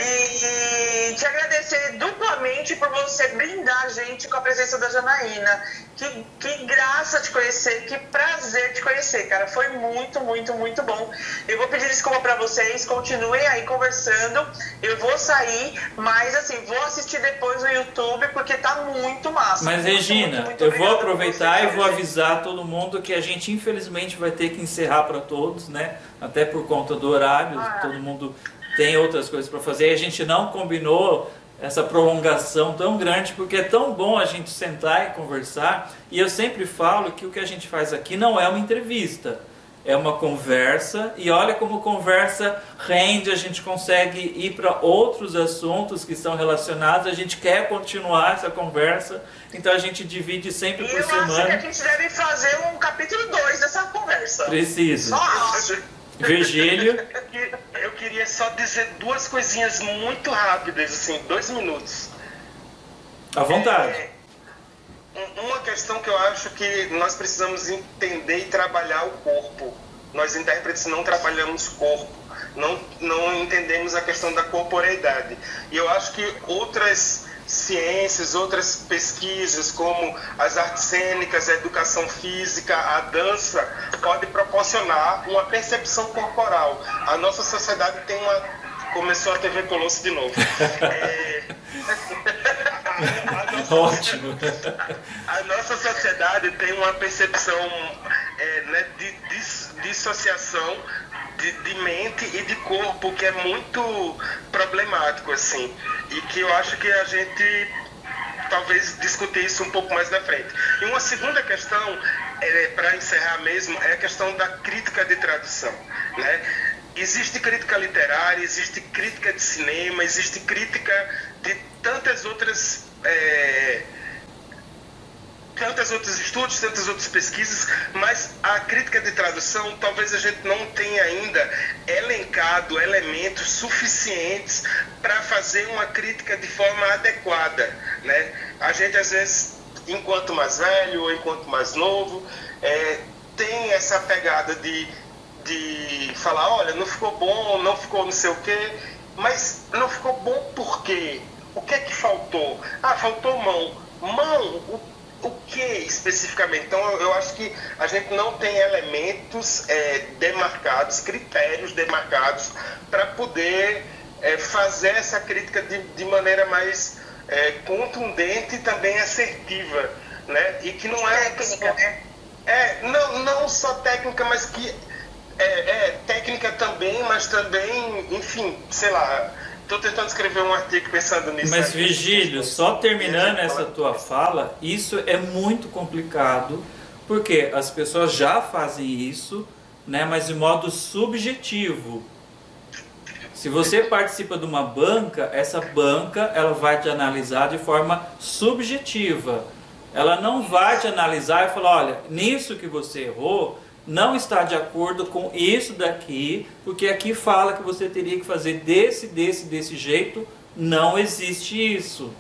e te agradecer duplamente por você brindar a gente com a presença da Janaína. Que, que graça te conhecer, que prazer te conhecer, cara. Foi muito, muito, muito bom. Eu vou pedir desculpa para vocês, continuem aí conversando. Eu vou sair, mas assim, vou assistir depois no YouTube porque tá muito massa. Mas muito, Regina, muito, muito eu vou aproveitar e vou avisar todo mundo que a gente infelizmente vai ter que encerrar para todos, né? Até por conta do horário, ah. todo mundo tem outras coisas para fazer. A gente não combinou essa prolongação tão grande, porque é tão bom a gente sentar e conversar. E eu sempre falo que o que a gente faz aqui não é uma entrevista, é uma conversa. E olha como conversa rende, a gente consegue ir para outros assuntos que estão relacionados, a gente quer continuar essa conversa, então a gente divide sempre e por eu semana. acho que a gente deve fazer um capítulo 2 dessa conversa. Precisa. Só acho. Virgílio, Eu que- Eu queria só dizer duas coisinhas muito rápidas, assim, dois minutos. à vontade. É, um- uma questão que eu acho que nós precisamos entender e trabalhar o corpo. Nós intérpretes não trabalhamos corpo, não, não entendemos a questão da corporeidade. E eu acho que outras ciências, outras pesquisas, como as artes cênicas, a educação física, a dança, pode proporcionar uma percepção corporal. A nossa sociedade tem uma. Começou a TV Colosso de novo. É, a nossa- Ótimo. a nossa sociedade tem uma percepção é, né, de dis- dissociação de, de mente e de corpo que é muito problemático assim e que eu acho que a gente talvez discutir isso um pouco mais na frente. E uma segunda questão, é, para encerrar mesmo, é a questão da crítica de tradução. Né? Existe crítica literária, existe crítica de cinema, existe crítica de tantas outras. é, tantas outros estudos, tantas outras pesquisas, mas a crítica de tradução talvez a gente não tenha ainda elencado elementos suficientes para fazer uma crítica de forma adequada, né? A gente às vezes, enquanto mais velho ou enquanto mais novo, é, tem essa pegada de, de falar, olha, não ficou bom, não ficou não sei o quê, mas não ficou bom por quê? O que é que faltou? Ah, faltou mão. Mão, o o que especificamente? Então, eu, eu acho que a gente não tem elementos é, demarcados, critérios demarcados para poder é, fazer essa crítica de, de maneira mais é, contundente e também assertiva, né? E que não é Técnica. é não não só técnica, mas que é, é técnica também, mas também, enfim, sei lá. Estou tentando escrever um artigo pensando nisso. Mas aí. Virgílio, só terminando essa tua fala, isso é muito complicado, porque as pessoas já fazem isso, né, mas de modo subjetivo. Se você participa de uma banca, essa banca ela vai te analisar de forma subjetiva. Ela não vai te analisar e falar, olha, nisso que você errou, não está de acordo com isso daqui, porque aqui fala que você teria que fazer desse, desse, desse jeito. Não existe isso.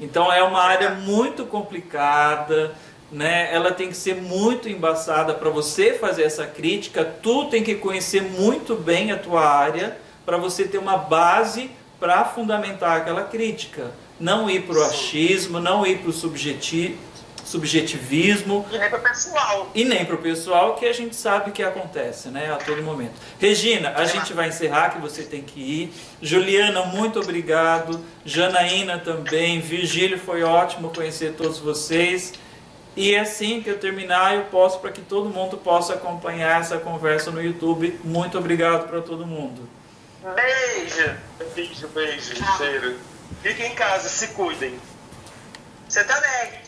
Então é uma área muito complicada, né? Ela tem que ser muito embaçada para você fazer essa crítica. Tu tem que conhecer muito bem a tua área para você ter uma base para fundamentar aquela crítica. Não ir para o achismo, não ir para o subjetivo, subjetivismo E nem pro pessoal. e nem para o pessoal que a gente sabe que acontece, né, a todo momento. Regina, a gente vai encerrar que você tem que ir. Juliana, muito obrigado. Janaína também. Virgílio, foi ótimo conhecer todos vocês. E assim que eu terminar, eu posto para que todo mundo possa acompanhar essa conversa no YouTube. Muito obrigado para todo mundo. Beijo. Beijo, beijo, cheiro. Fiquem em casa, se cuidem. Você também.